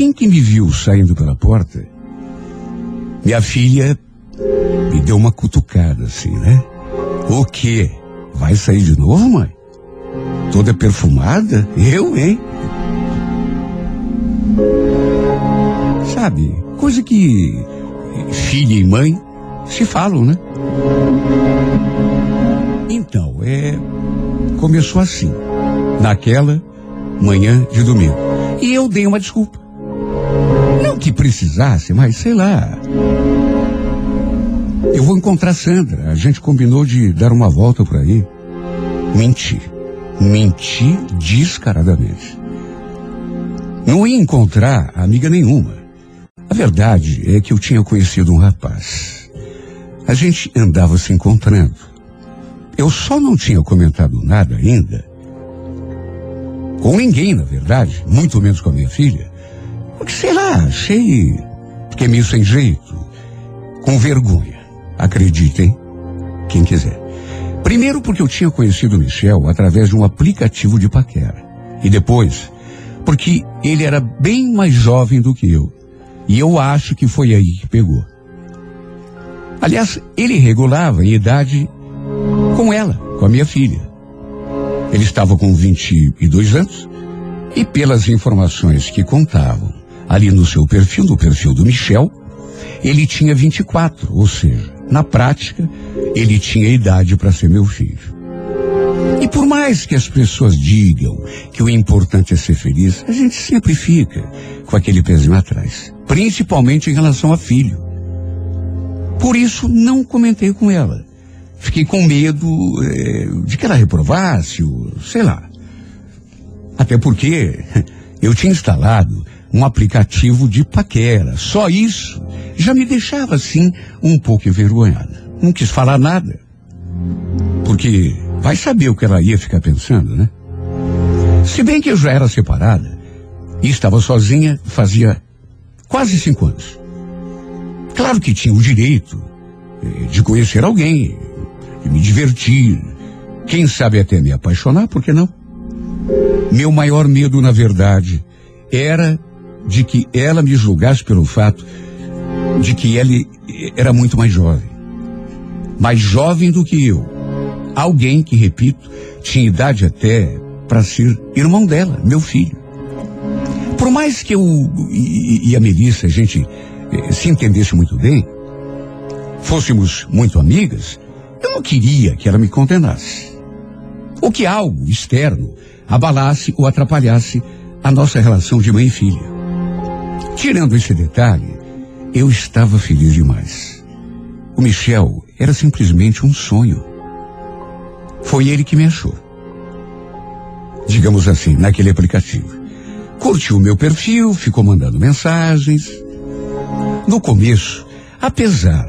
assim que me viu saindo pela porta, minha filha me deu uma cutucada assim, né? O quê? Vai sair de novo, mãe? Toda perfumada? Eu, hein? Sabe, coisa que filha e mãe se falam, né? Então, é. Começou assim. Naquela manhã de domingo. E eu dei uma desculpa. Que precisasse, mas sei lá. Eu vou encontrar Sandra. A gente combinou de dar uma volta por aí. Menti. Menti descaradamente. Não ia encontrar amiga nenhuma. A verdade é que eu tinha conhecido um rapaz. A gente andava se encontrando. Eu só não tinha comentado nada ainda com ninguém, na verdade, muito menos com a minha filha. Sei lá, achei que é meio sem jeito, com vergonha. Acreditem, quem quiser. Primeiro porque eu tinha conhecido o Michel através de um aplicativo de paquera. E depois, porque ele era bem mais jovem do que eu. E eu acho que foi aí que pegou. Aliás, ele regulava em idade com ela, com a minha filha. Ele estava com 22 anos e pelas informações que contavam ali no seu perfil, no perfil do Michel, ele tinha 24, ou seja, na prática, ele tinha idade para ser meu filho. E por mais que as pessoas digam que o importante é ser feliz, a gente sempre fica com aquele pezinho atrás, principalmente em relação a filho. Por isso, não comentei com ela. Fiquei com medo eh, de que ela reprovasse, ou, sei lá. Até porque [laughs] eu tinha instalado um aplicativo de paquera. Só isso já me deixava assim um pouco envergonhada. Não quis falar nada. Porque vai saber o que ela ia ficar pensando, né? Se bem que eu já era separada e estava sozinha fazia quase cinco anos. Claro que tinha o direito eh, de conhecer alguém, de me divertir, quem sabe até me apaixonar, por que não? Meu maior medo, na verdade, era de que ela me julgasse pelo fato de que ela era muito mais jovem. Mais jovem do que eu. Alguém que, repito, tinha idade até para ser irmão dela, meu filho. Por mais que eu e, e a Melissa, a gente eh, se entendesse muito bem, fôssemos muito amigas, eu não queria que ela me condenasse. Ou que algo externo abalasse ou atrapalhasse a nossa relação de mãe e filha. Tirando esse detalhe, eu estava feliz demais. O Michel era simplesmente um sonho. Foi ele que me achou. Digamos assim, naquele aplicativo. Curtiu o meu perfil, ficou mandando mensagens. No começo, apesar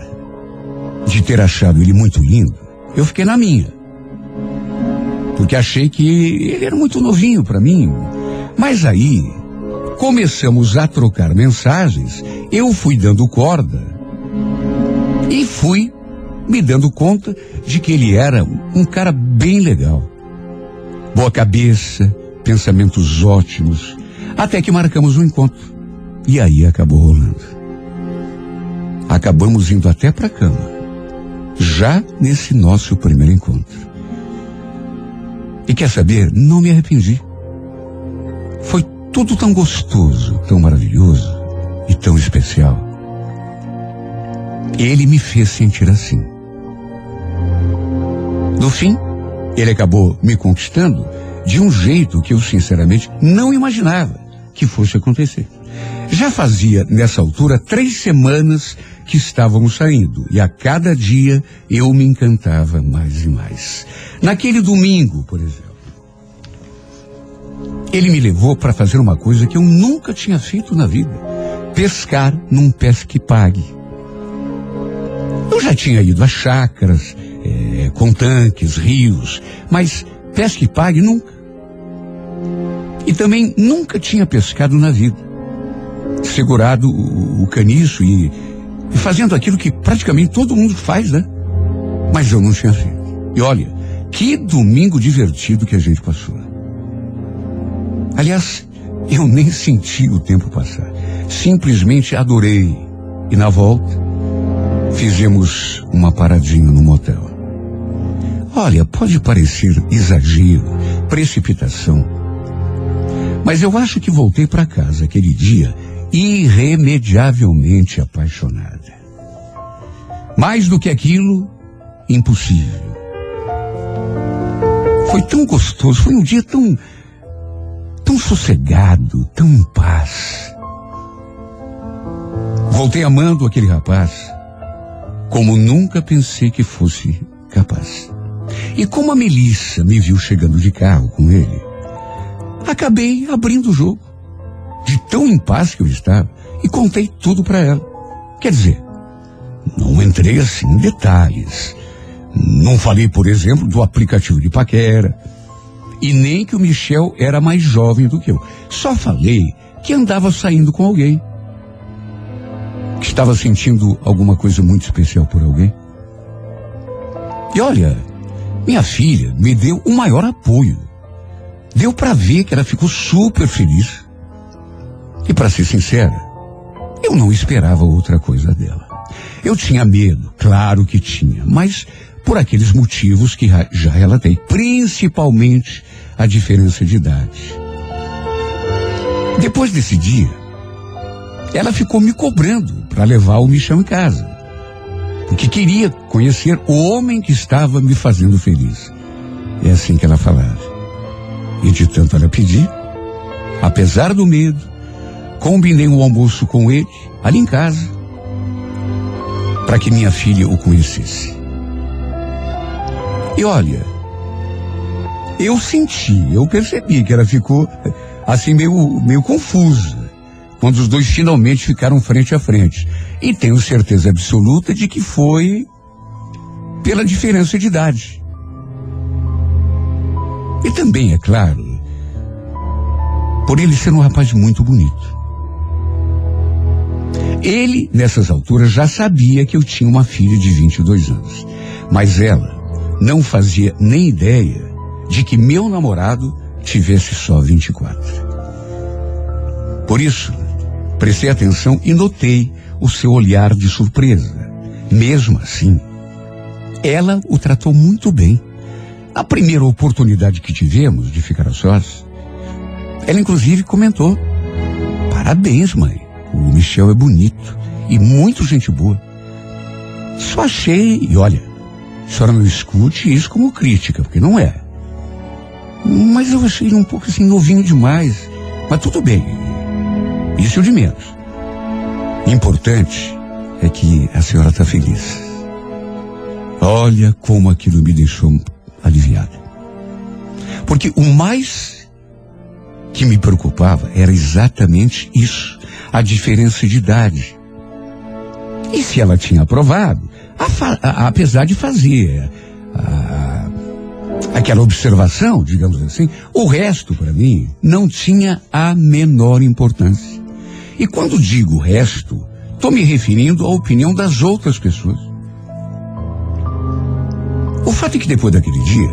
de ter achado ele muito lindo, eu fiquei na minha. Porque achei que ele era muito novinho para mim. Mas aí, Começamos a trocar mensagens, eu fui dando corda e fui me dando conta de que ele era um cara bem legal. Boa cabeça, pensamentos ótimos, até que marcamos um encontro. E aí acabou rolando. Acabamos indo até para a cama, já nesse nosso primeiro encontro. E quer saber? Não me arrependi. Foi tudo tão gostoso, tão maravilhoso e tão especial. Ele me fez sentir assim. No fim, ele acabou me conquistando de um jeito que eu sinceramente não imaginava que fosse acontecer. Já fazia, nessa altura, três semanas que estávamos saindo e a cada dia eu me encantava mais e mais. Naquele domingo, por exemplo, ele me levou para fazer uma coisa que eu nunca tinha feito na vida: pescar num pesque pague. Eu já tinha ido a chácaras, é, com tanques, rios, mas pesque pague nunca. E também nunca tinha pescado na vida. Segurado o, o caniço e, e fazendo aquilo que praticamente todo mundo faz, né? Mas eu não tinha feito. E olha, que domingo divertido que a gente passou. Aliás, eu nem senti o tempo passar. Simplesmente adorei. E na volta, fizemos uma paradinha no motel. Olha, pode parecer exagero, precipitação. Mas eu acho que voltei para casa aquele dia irremediavelmente apaixonada. Mais do que aquilo, impossível. Foi tão gostoso, foi um dia tão sossegado, tão em paz. Voltei amando aquele rapaz como nunca pensei que fosse capaz. E como a Melissa me viu chegando de carro com ele, acabei abrindo o jogo. De tão em paz que eu estava, e contei tudo para ela. Quer dizer, não entrei assim em detalhes. Não falei, por exemplo, do aplicativo de paquera, e nem que o Michel era mais jovem do que eu. Só falei que andava saindo com alguém. Que estava sentindo alguma coisa muito especial por alguém. E olha, minha filha me deu o maior apoio. Deu para ver que ela ficou super feliz. E para ser sincera, eu não esperava outra coisa dela. Eu tinha medo, claro que tinha, mas por aqueles motivos que já relatei, principalmente a diferença de idade. Depois desse dia, ela ficou me cobrando para levar o Michão em casa, porque queria conhecer o homem que estava me fazendo feliz. É assim que ela falava. E de tanto ela pedir, apesar do medo, combinei um almoço com ele, ali em casa, para que minha filha o conhecesse. E olha, eu senti, eu percebi que ela ficou assim meio, meio confusa quando os dois finalmente ficaram frente a frente. E tenho certeza absoluta de que foi pela diferença de idade. E também, é claro, por ele ser um rapaz muito bonito. Ele, nessas alturas, já sabia que eu tinha uma filha de 22 anos. Mas ela não fazia nem ideia de que meu namorado tivesse só 24. Por isso, prestei atenção e notei o seu olhar de surpresa. Mesmo assim, ela o tratou muito bem. Na primeira oportunidade que tivemos de ficar a sós, ela inclusive comentou: Parabéns, mãe. O Michel é bonito e muito gente boa. Só achei, e olha, a senhora não escute isso como crítica, porque não é. Mas eu achei um pouco assim novinho demais. Mas tudo bem. Isso de menos. Importante é que a senhora está feliz. Olha como aquilo me deixou aliviada. Porque o mais que me preocupava era exatamente isso, a diferença de idade. E se ela tinha aprovado, a, a, apesar de fazer a, aquela observação, digamos assim, o resto, para mim, não tinha a menor importância. E quando digo resto, estou me referindo à opinião das outras pessoas. O fato é que depois daquele dia,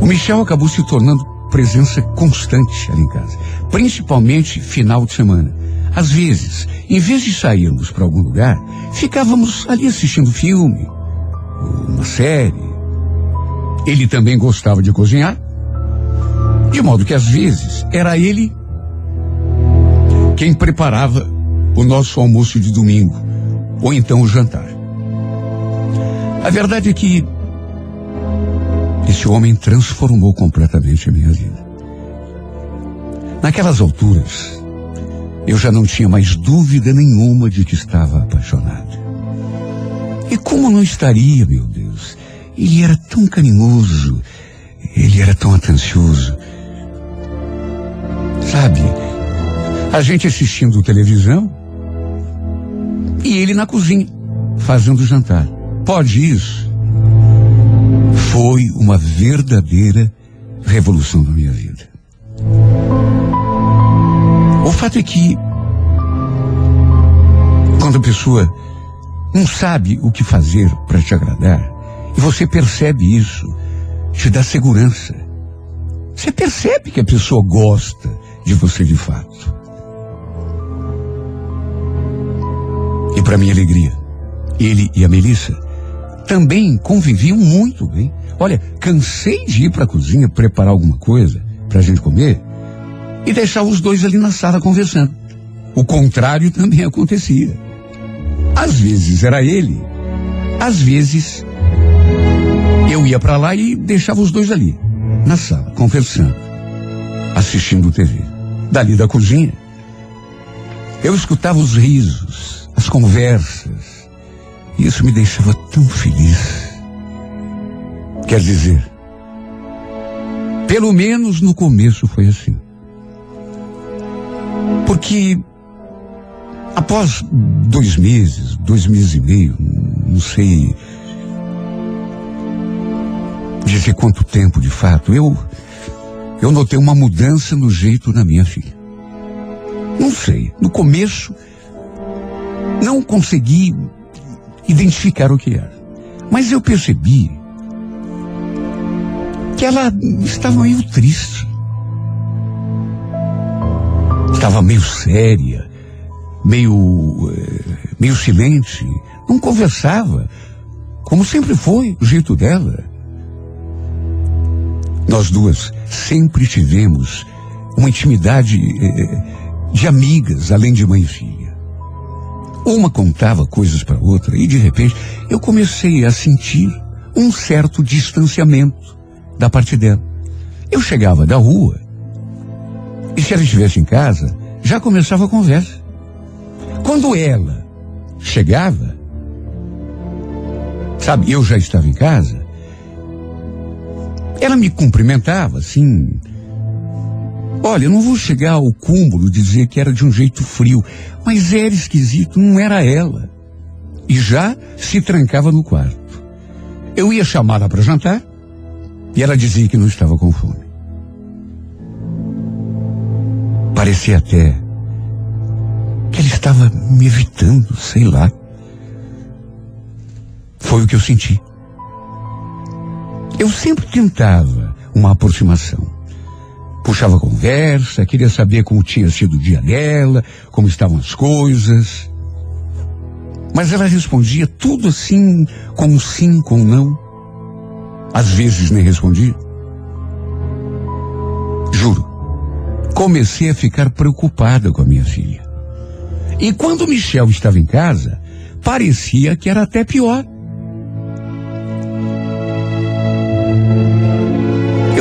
o Michel acabou se tornando presença constante ali em casa, principalmente final de semana. Às vezes, em vez de sairmos para algum lugar, ficávamos ali assistindo filme, uma série. Ele também gostava de cozinhar, de modo que às vezes era ele quem preparava o nosso almoço de domingo, ou então o jantar. A verdade é que esse homem transformou completamente a minha vida. Naquelas alturas, eu já não tinha mais dúvida nenhuma de que estava apaixonado. E como não estaria, meu Deus? Ele era tão carinhoso, ele era tão atencioso. Sabe, a gente assistindo televisão e ele na cozinha, fazendo jantar. Pode isso? Foi uma verdadeira revolução na minha vida. O fato é que, quando a pessoa não sabe o que fazer para te agradar, você percebe isso, te dá segurança. Você percebe que a pessoa gosta de você de fato. E para minha alegria, ele e a Melissa também conviviam muito bem. Olha, cansei de ir para a cozinha preparar alguma coisa para a gente comer e deixar os dois ali na sala conversando. O contrário também acontecia. Às vezes era ele, às vezes eu ia para lá e deixava os dois ali, na sala, conversando, assistindo TV. Dali da cozinha, eu escutava os risos, as conversas. E isso me deixava tão feliz. Quer dizer, pelo menos no começo foi assim. Porque após dois meses, dois meses e meio, não sei dizer quanto tempo de fato, eu eu notei uma mudança no jeito da minha filha. Não sei, no começo não consegui identificar o que era. Mas eu percebi que ela estava meio triste. Estava meio séria, meio, eh, meio silente. Não conversava, como sempre foi o jeito dela. Nós duas sempre tivemos uma intimidade eh, de amigas, além de mãe e filha. Uma contava coisas para outra e de repente eu comecei a sentir um certo distanciamento da parte dela. Eu chegava da rua e se ela estivesse em casa, já começava a conversa. Quando ela chegava, sabe, eu já estava em casa, ela me cumprimentava assim. Olha, eu não vou chegar ao cúmulo de dizer que era de um jeito frio, mas era esquisito, não era ela. E já se trancava no quarto. Eu ia chamá-la para jantar e ela dizia que não estava com fome. Parecia até que ela estava me evitando, sei lá. Foi o que eu senti. Eu sempre tentava uma aproximação. Puxava conversa, queria saber como tinha sido o dia dela, como estavam as coisas. Mas ela respondia tudo assim, com sim, com não. Às vezes nem respondia. Juro, comecei a ficar preocupada com a minha filha. E quando Michel estava em casa, parecia que era até pior.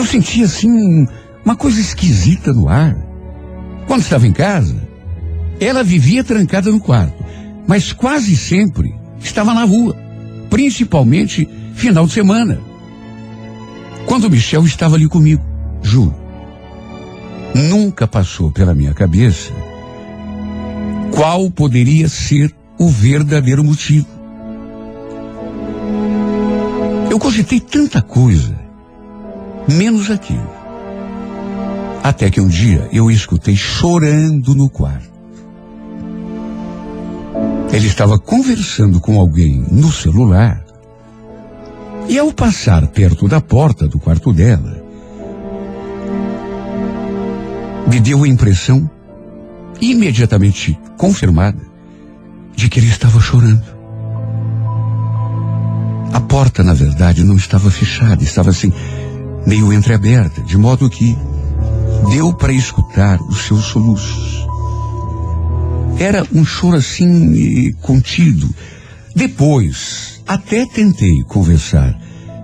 Sentia assim uma coisa esquisita no ar. Quando estava em casa, ela vivia trancada no quarto, mas quase sempre estava na rua, principalmente final de semana. Quando Michel estava ali comigo, juro, nunca passou pela minha cabeça qual poderia ser o verdadeiro motivo. Eu cogitei tanta coisa, menos aquilo. Até que um dia eu escutei chorando no quarto. Ele estava conversando com alguém no celular. E ao passar perto da porta do quarto dela, me deu a impressão, imediatamente confirmada, de que ele estava chorando. A porta, na verdade, não estava fechada, estava assim, meio entreaberta, de modo que deu para escutar os seus soluços. Era um choro assim, contido. Depois, até tentei conversar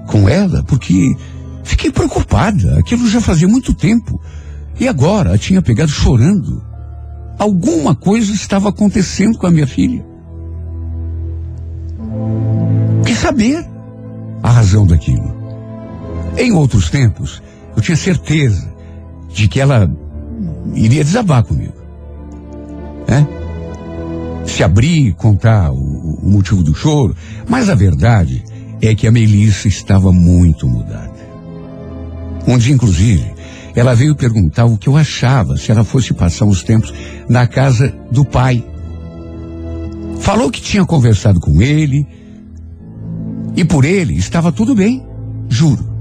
com ela, porque fiquei preocupada. Aquilo já fazia muito tempo. E agora a tinha pegado chorando. Alguma coisa estava acontecendo com a minha filha. Quis saber a razão daquilo. Em outros tempos, eu tinha certeza de que ela iria desabar comigo. É? Se abrir, contar o, o motivo do choro. Mas a verdade é que a Melissa estava muito mudada. Um dia, inclusive, ela veio perguntar o que eu achava se ela fosse passar uns tempos na casa do pai. Falou que tinha conversado com ele e por ele estava tudo bem, juro.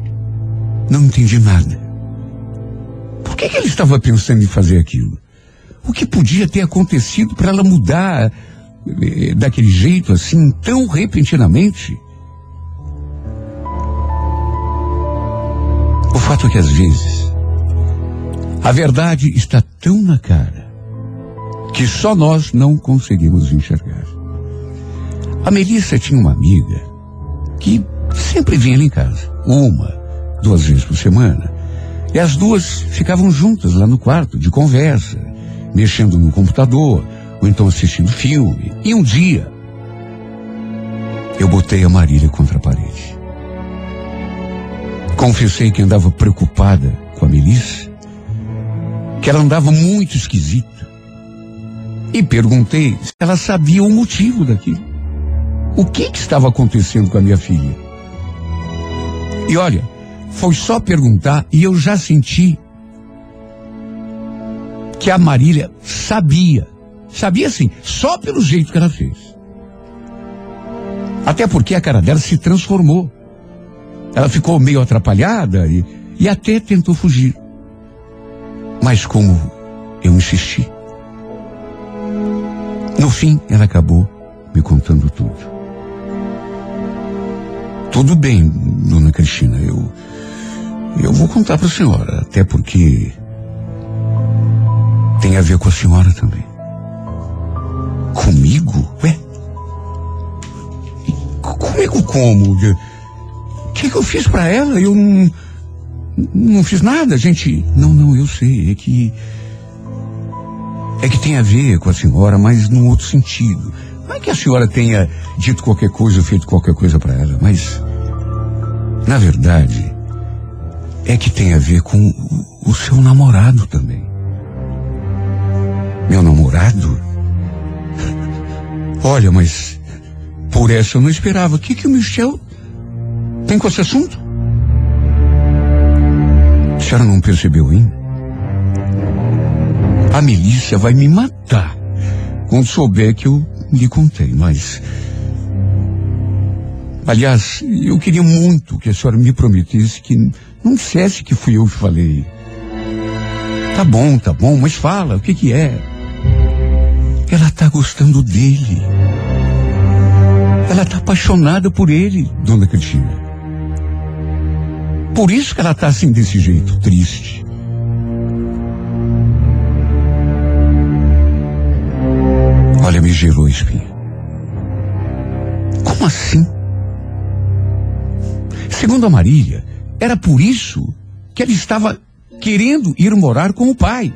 Não entendi nada. Por que, que ele estava pensando em fazer aquilo? O que podia ter acontecido para ela mudar eh, daquele jeito assim, tão repentinamente? O fato é que às vezes a verdade está tão na cara que só nós não conseguimos enxergar. A Melissa tinha uma amiga que sempre vinha ali em casa, uma, duas vezes por semana. E as duas ficavam juntas lá no quarto, de conversa, mexendo no computador, ou então assistindo filme. E um dia, eu botei a Marília contra a parede. Confessei que andava preocupada com a Melissa, que ela andava muito esquisita. E perguntei se ela sabia o motivo daquilo. O que, que estava acontecendo com a minha filha? E olha, foi só perguntar e eu já senti que a Marília sabia. Sabia sim, só pelo jeito que ela fez. Até porque a cara dela se transformou. Ela ficou meio atrapalhada e, e até tentou fugir. Mas como eu insisti. No fim, ela acabou me contando tudo. Tudo bem, dona Cristina, eu. Eu vou contar para a senhora, até porque. Tem a ver com a senhora também. Comigo? Ué? Comigo como? O que, que eu fiz para ela? Eu não. Não fiz nada, gente. Não, não, eu sei. É que. É que tem a ver com a senhora, mas num outro sentido. Não é que a senhora tenha dito qualquer coisa, feito qualquer coisa para ela, mas. Na verdade, é que tem a ver com o, seu namorado também. Meu namorado? Olha, mas. Por essa eu não esperava. O que, que o Michel tem com esse assunto? A senhora não percebeu ainda? A milícia vai me matar quando souber que eu lhe contei, mas. Aliás, eu queria muito que a senhora me prometesse que não dissesse que fui eu que falei. Tá bom, tá bom, mas fala, o que que é? Ela tá gostando dele. Ela tá apaixonada por ele, dona Cristina. Por isso que ela tá assim desse jeito, triste. Olha, me gelou a espinha. Como assim? Segundo a Marília, era por isso que ela estava querendo ir morar com o pai,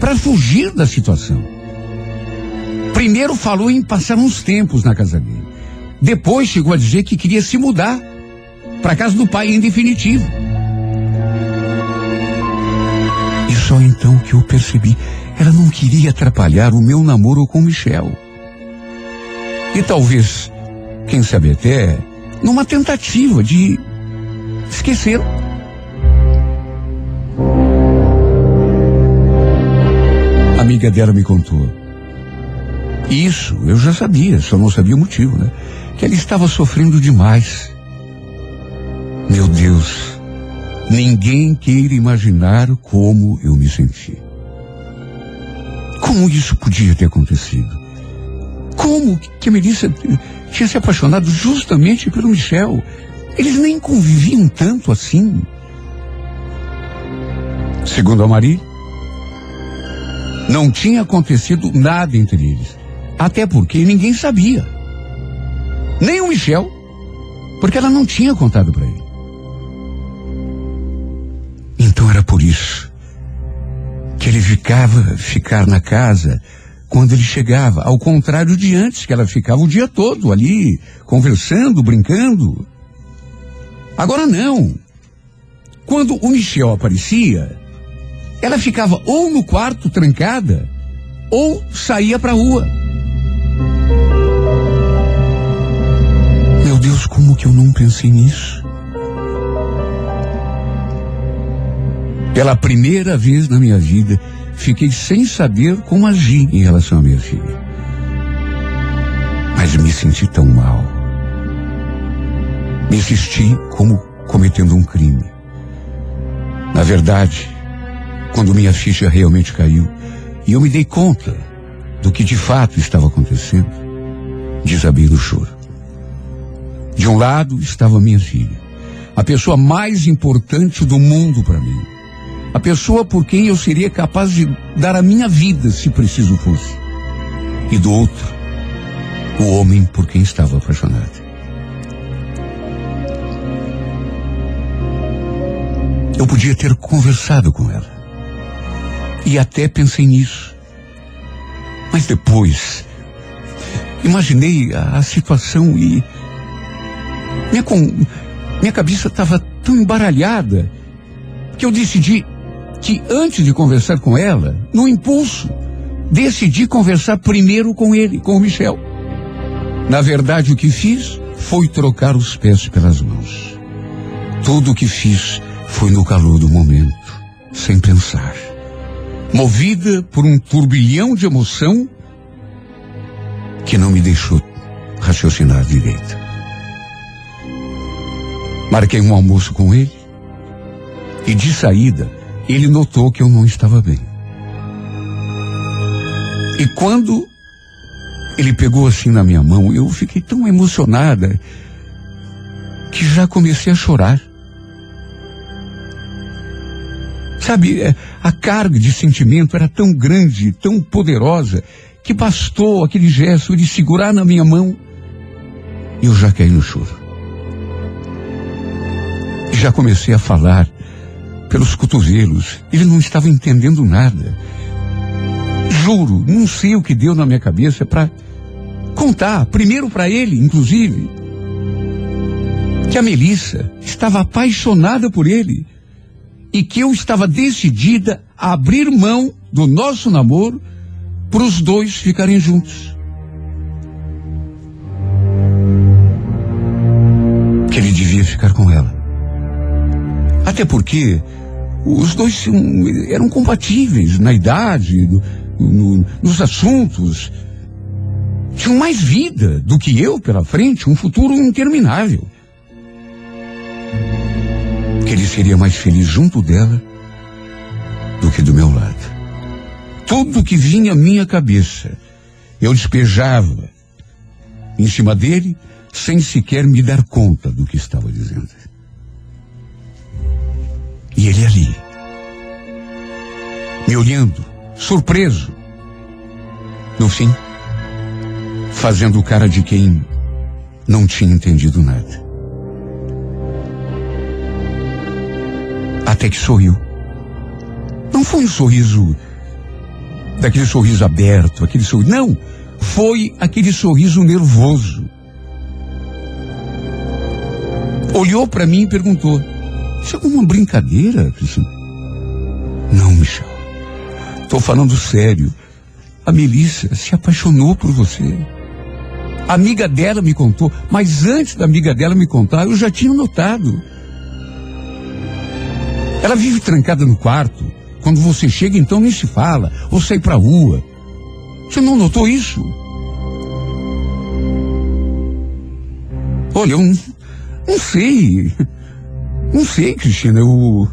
para fugir da situação. Primeiro falou em passar uns tempos na casa dele. Depois chegou a dizer que queria se mudar para casa do pai em definitivo. E só então que eu percebi, ela não queria atrapalhar o meu namoro com Michel. E talvez, quem sabe até, numa tentativa de esquecê-lo. A amiga dela me contou. Isso eu já sabia, só não sabia o motivo, né? Que ela estava sofrendo demais. Meu Deus, ninguém queira imaginar como eu me senti. Como isso podia ter acontecido? Como que a Melissa tinha se apaixonado justamente pelo Michel? Eles nem conviviam tanto assim. Segundo a Marie, não tinha acontecido nada entre eles. Até porque ninguém sabia. Nem o Michel. Porque ela não tinha contado para ele. Então era por isso que ele ficava ficar na casa quando ele chegava, ao contrário de antes, que ela ficava o dia todo ali, conversando, brincando. Agora não. Quando o Michel aparecia, ela ficava ou no quarto trancada, ou saía para a rua. Meu Deus, como que eu não pensei nisso? Pela primeira vez na minha vida, fiquei sem saber como agir em relação à minha filha. Mas me senti tão mal. Me assisti como cometendo um crime. Na verdade, quando minha ficha realmente caiu e eu me dei conta do que de fato estava acontecendo, desabei no choro. De um lado estava minha filha, a pessoa mais importante do mundo para mim. A pessoa por quem eu seria capaz de dar a minha vida se preciso fosse. E do outro, o homem por quem estava apaixonado. Eu podia ter conversado com ela. E até pensei nisso. Mas depois, imaginei a, a situação e. Minha, com, minha cabeça estava tão embaralhada que eu decidi que antes de conversar com ela, no impulso, decidi conversar primeiro com ele, com o Michel. Na verdade, o que fiz foi trocar os pés pelas mãos. Tudo o que fiz foi no calor do momento, sem pensar. Movida por um turbilhão de emoção que não me deixou raciocinar direito. Marquei um almoço com ele e de saída ele notou que eu não estava bem. E quando ele pegou assim na minha mão, eu fiquei tão emocionada que já comecei a chorar. Sabe, é, a carga de sentimento era tão grande, tão poderosa, que bastou aquele gesto de segurar na minha mão e eu já caí no choro. Já comecei a falar pelos cotovelos. Ele não estava entendendo nada. Juro, não sei o que deu na minha cabeça para contar, primeiro para ele, inclusive, que a Melissa estava apaixonada por ele e que eu estava decidida a abrir mão do nosso namoro para os dois ficarem juntos. Que ele devia ficar com ela. Até porque os dois eram compatíveis na idade, no, no, nos assuntos. Tinham mais vida do que eu pela frente, um futuro interminável. Que ele seria mais feliz junto dela do que do meu lado. Tudo que vinha à minha cabeça, eu despejava em cima dele, sem sequer me dar conta do que estava dizendo. E ele ali, me olhando, surpreso. No fim, fazendo cara de quem não tinha entendido nada. Até que sorriu. Não foi um sorriso daquele sorriso aberto, aquele sorriso. Não, foi aquele sorriso nervoso. Olhou para mim e perguntou: Isso é alguma brincadeira, Cristina? Não, Michel. Estou falando sério. A Melissa se apaixonou por você. A amiga dela me contou, mas antes da amiga dela me contar, eu já tinha notado. Ela vive trancada no quarto. Quando você chega, então nem se fala, ou sai pra rua. Você não notou isso? Olha, eu não, não sei. Não sei, Cristina. Eu,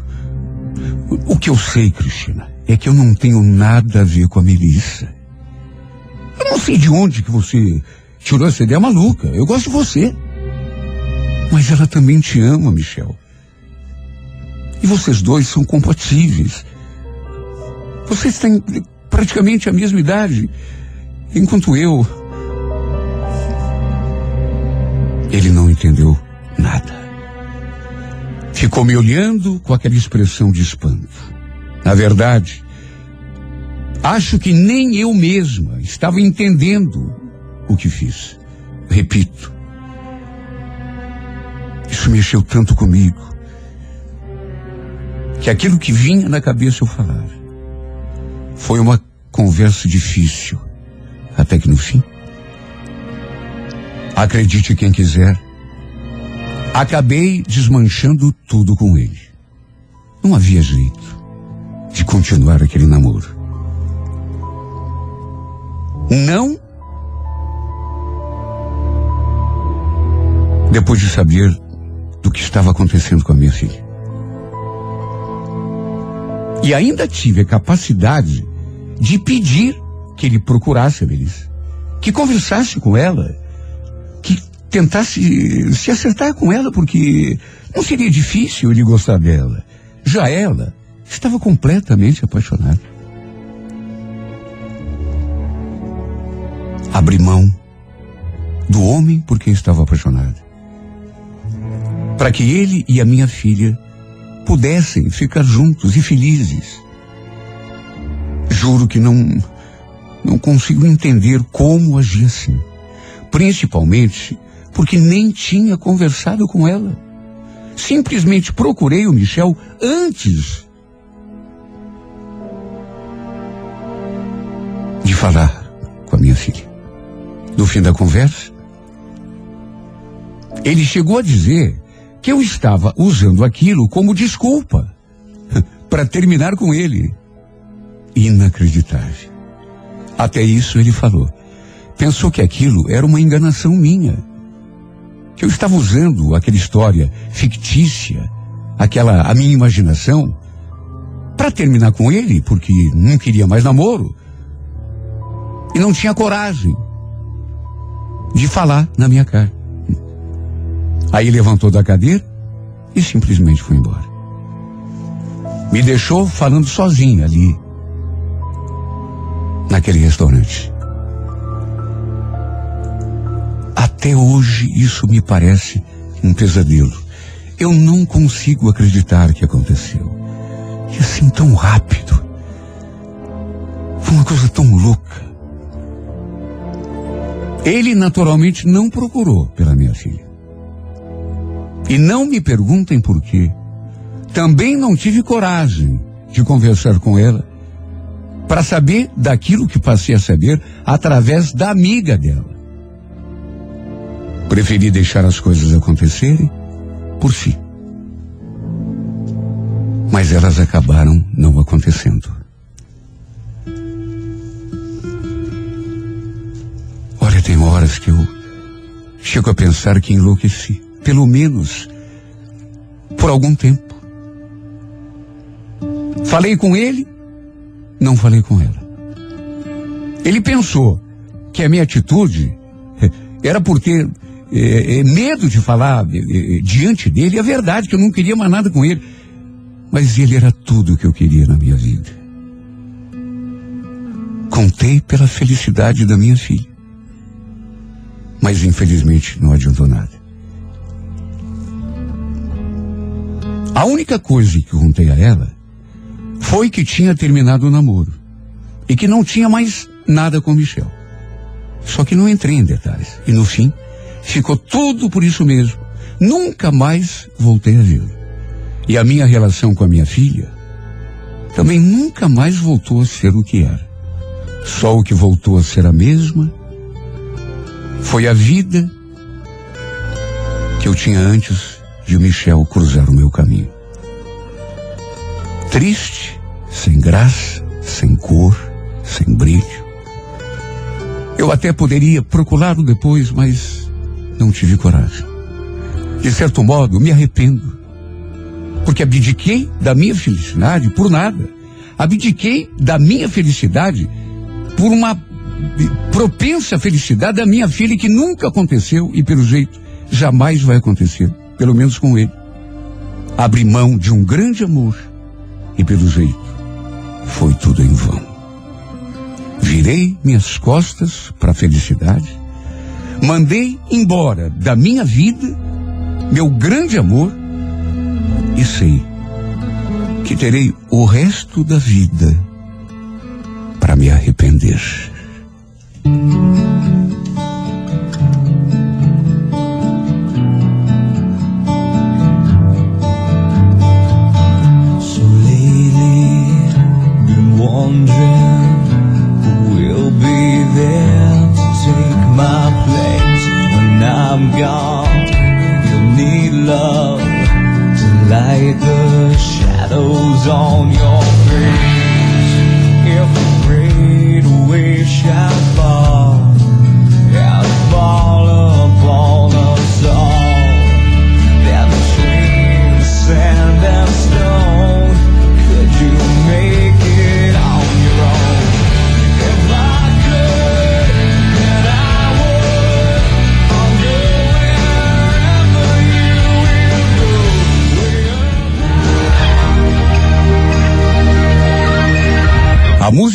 o, que eu sei, Cristina, é que eu não tenho nada a ver com a Melissa. Eu não sei de onde que você tirou essa ideia maluca. Eu gosto de você. Mas ela também te ama, Michel. E vocês dois são compatíveis. Vocês têm praticamente a mesma idade. Enquanto eu. Ele não entendeu. Ficou me olhando com aquela expressão de espanto. Na verdade, acho que nem eu mesma estava entendendo o que fiz. Repito, isso mexeu tanto comigo que aquilo que vinha na cabeça eu falar foi uma conversa difícil, até que no fim, acredite quem quiser, acabei desmanchando tudo com ele. Não havia jeito de continuar aquele namoro. Não depois de saber do que estava acontecendo com a minha filha. E ainda tive a capacidade de pedir que ele procurasse a Melissa, que conversasse com ela, que tentasse se acertar com ela, porque não seria difícil ele gostar dela. Já ela estava completamente apaixonada. Abri mão do homem por quem estava apaixonada. Para que ele e a minha filha pudessem ficar juntos e felizes. Juro que não, não consigo entender como agir assim. Principalmente porque nem tinha conversado com ela. Simplesmente procurei o Michel antes de falar com a minha filha. No fim da conversa, ele chegou a dizer que eu estava usando aquilo como desculpa [laughs] para terminar com ele. Inacreditável. Até isso ele falou. Pensou que aquilo era uma enganação minha. Que eu estava usando aquela história fictícia, aquela a minha imaginação, para terminar com ele, porque não queria mais namoro. E não tinha coragem de falar na minha cara. Aí levantou da cadeira e simplesmente foi embora. Me deixou falando sozinho ali, naquele restaurante. Até hoje isso me parece um pesadelo. Eu não consigo acreditar que aconteceu. E assim tão rápido. Foi uma coisa tão louca. Ele naturalmente não procurou pela minha filha. E não me perguntem por quê. Também não tive coragem de conversar com ela para saber daquilo que passei a saber através da amiga dela. Preferi deixar as coisas acontecerem por si. Mas elas acabaram não acontecendo. Olha, tem horas que eu chego a pensar que enlouqueci. Pelo menos por algum tempo. Falei com ele, não falei com ela. Ele pensou que a minha atitude [laughs] era por ter eh, eh, medo de falar eh, diante dele a verdade, que eu não queria mais nada com ele. Mas ele era tudo o que eu queria na minha vida. Contei pela felicidade da minha filha. Mas infelizmente não adiantou nada. A única coisa que contei a ela foi que tinha terminado o namoro e que não tinha mais nada com Michel. Só que não entrei em detalhes. E no fim, ficou tudo por isso mesmo. Nunca mais voltei a vê-lo. E a minha relação com a minha filha também nunca mais voltou a ser o que era. Só o que voltou a ser a mesma Foi a vida que eu tinha antes de Michel cruzar o meu caminho. Triste, sem graça, sem cor, sem brilho. Eu até poderia procurá-lo depois, mas não tive coragem. De certo modo, me arrependo. Porque abdiquei da minha felicidade por nada. Abdiquei da minha felicidade por uma propensa felicidade da minha filha que nunca aconteceu e pelo jeito jamais vai acontecer, pelo menos com ele. Abri mão de um grande amor e pelo jeito foi tudo em vão. Virei minhas costas para a felicidade, mandei embora da minha vida meu grande amor e sei que terei o resto da vida para me arrepender. On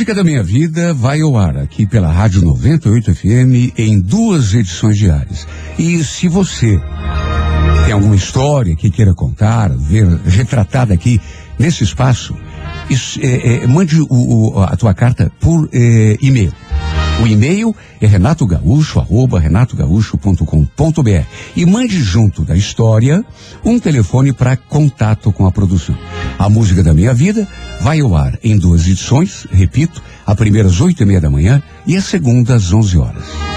música da minha vida vai ao ar aqui pela Rádio 98 FM em duas edições diárias. E se você tem alguma história que queira contar, ver retratada aqui nesse espaço, isso, é, é, mande o- o- a tua carta por é, e-mail. O e-mail é renatogaúcho.com.br e mande junto da história um telefone para contato com a produção. A música da minha vida vai ao ar em duas edições, repito, a primeira às oito e meia da manhã e a segunda às onze horas.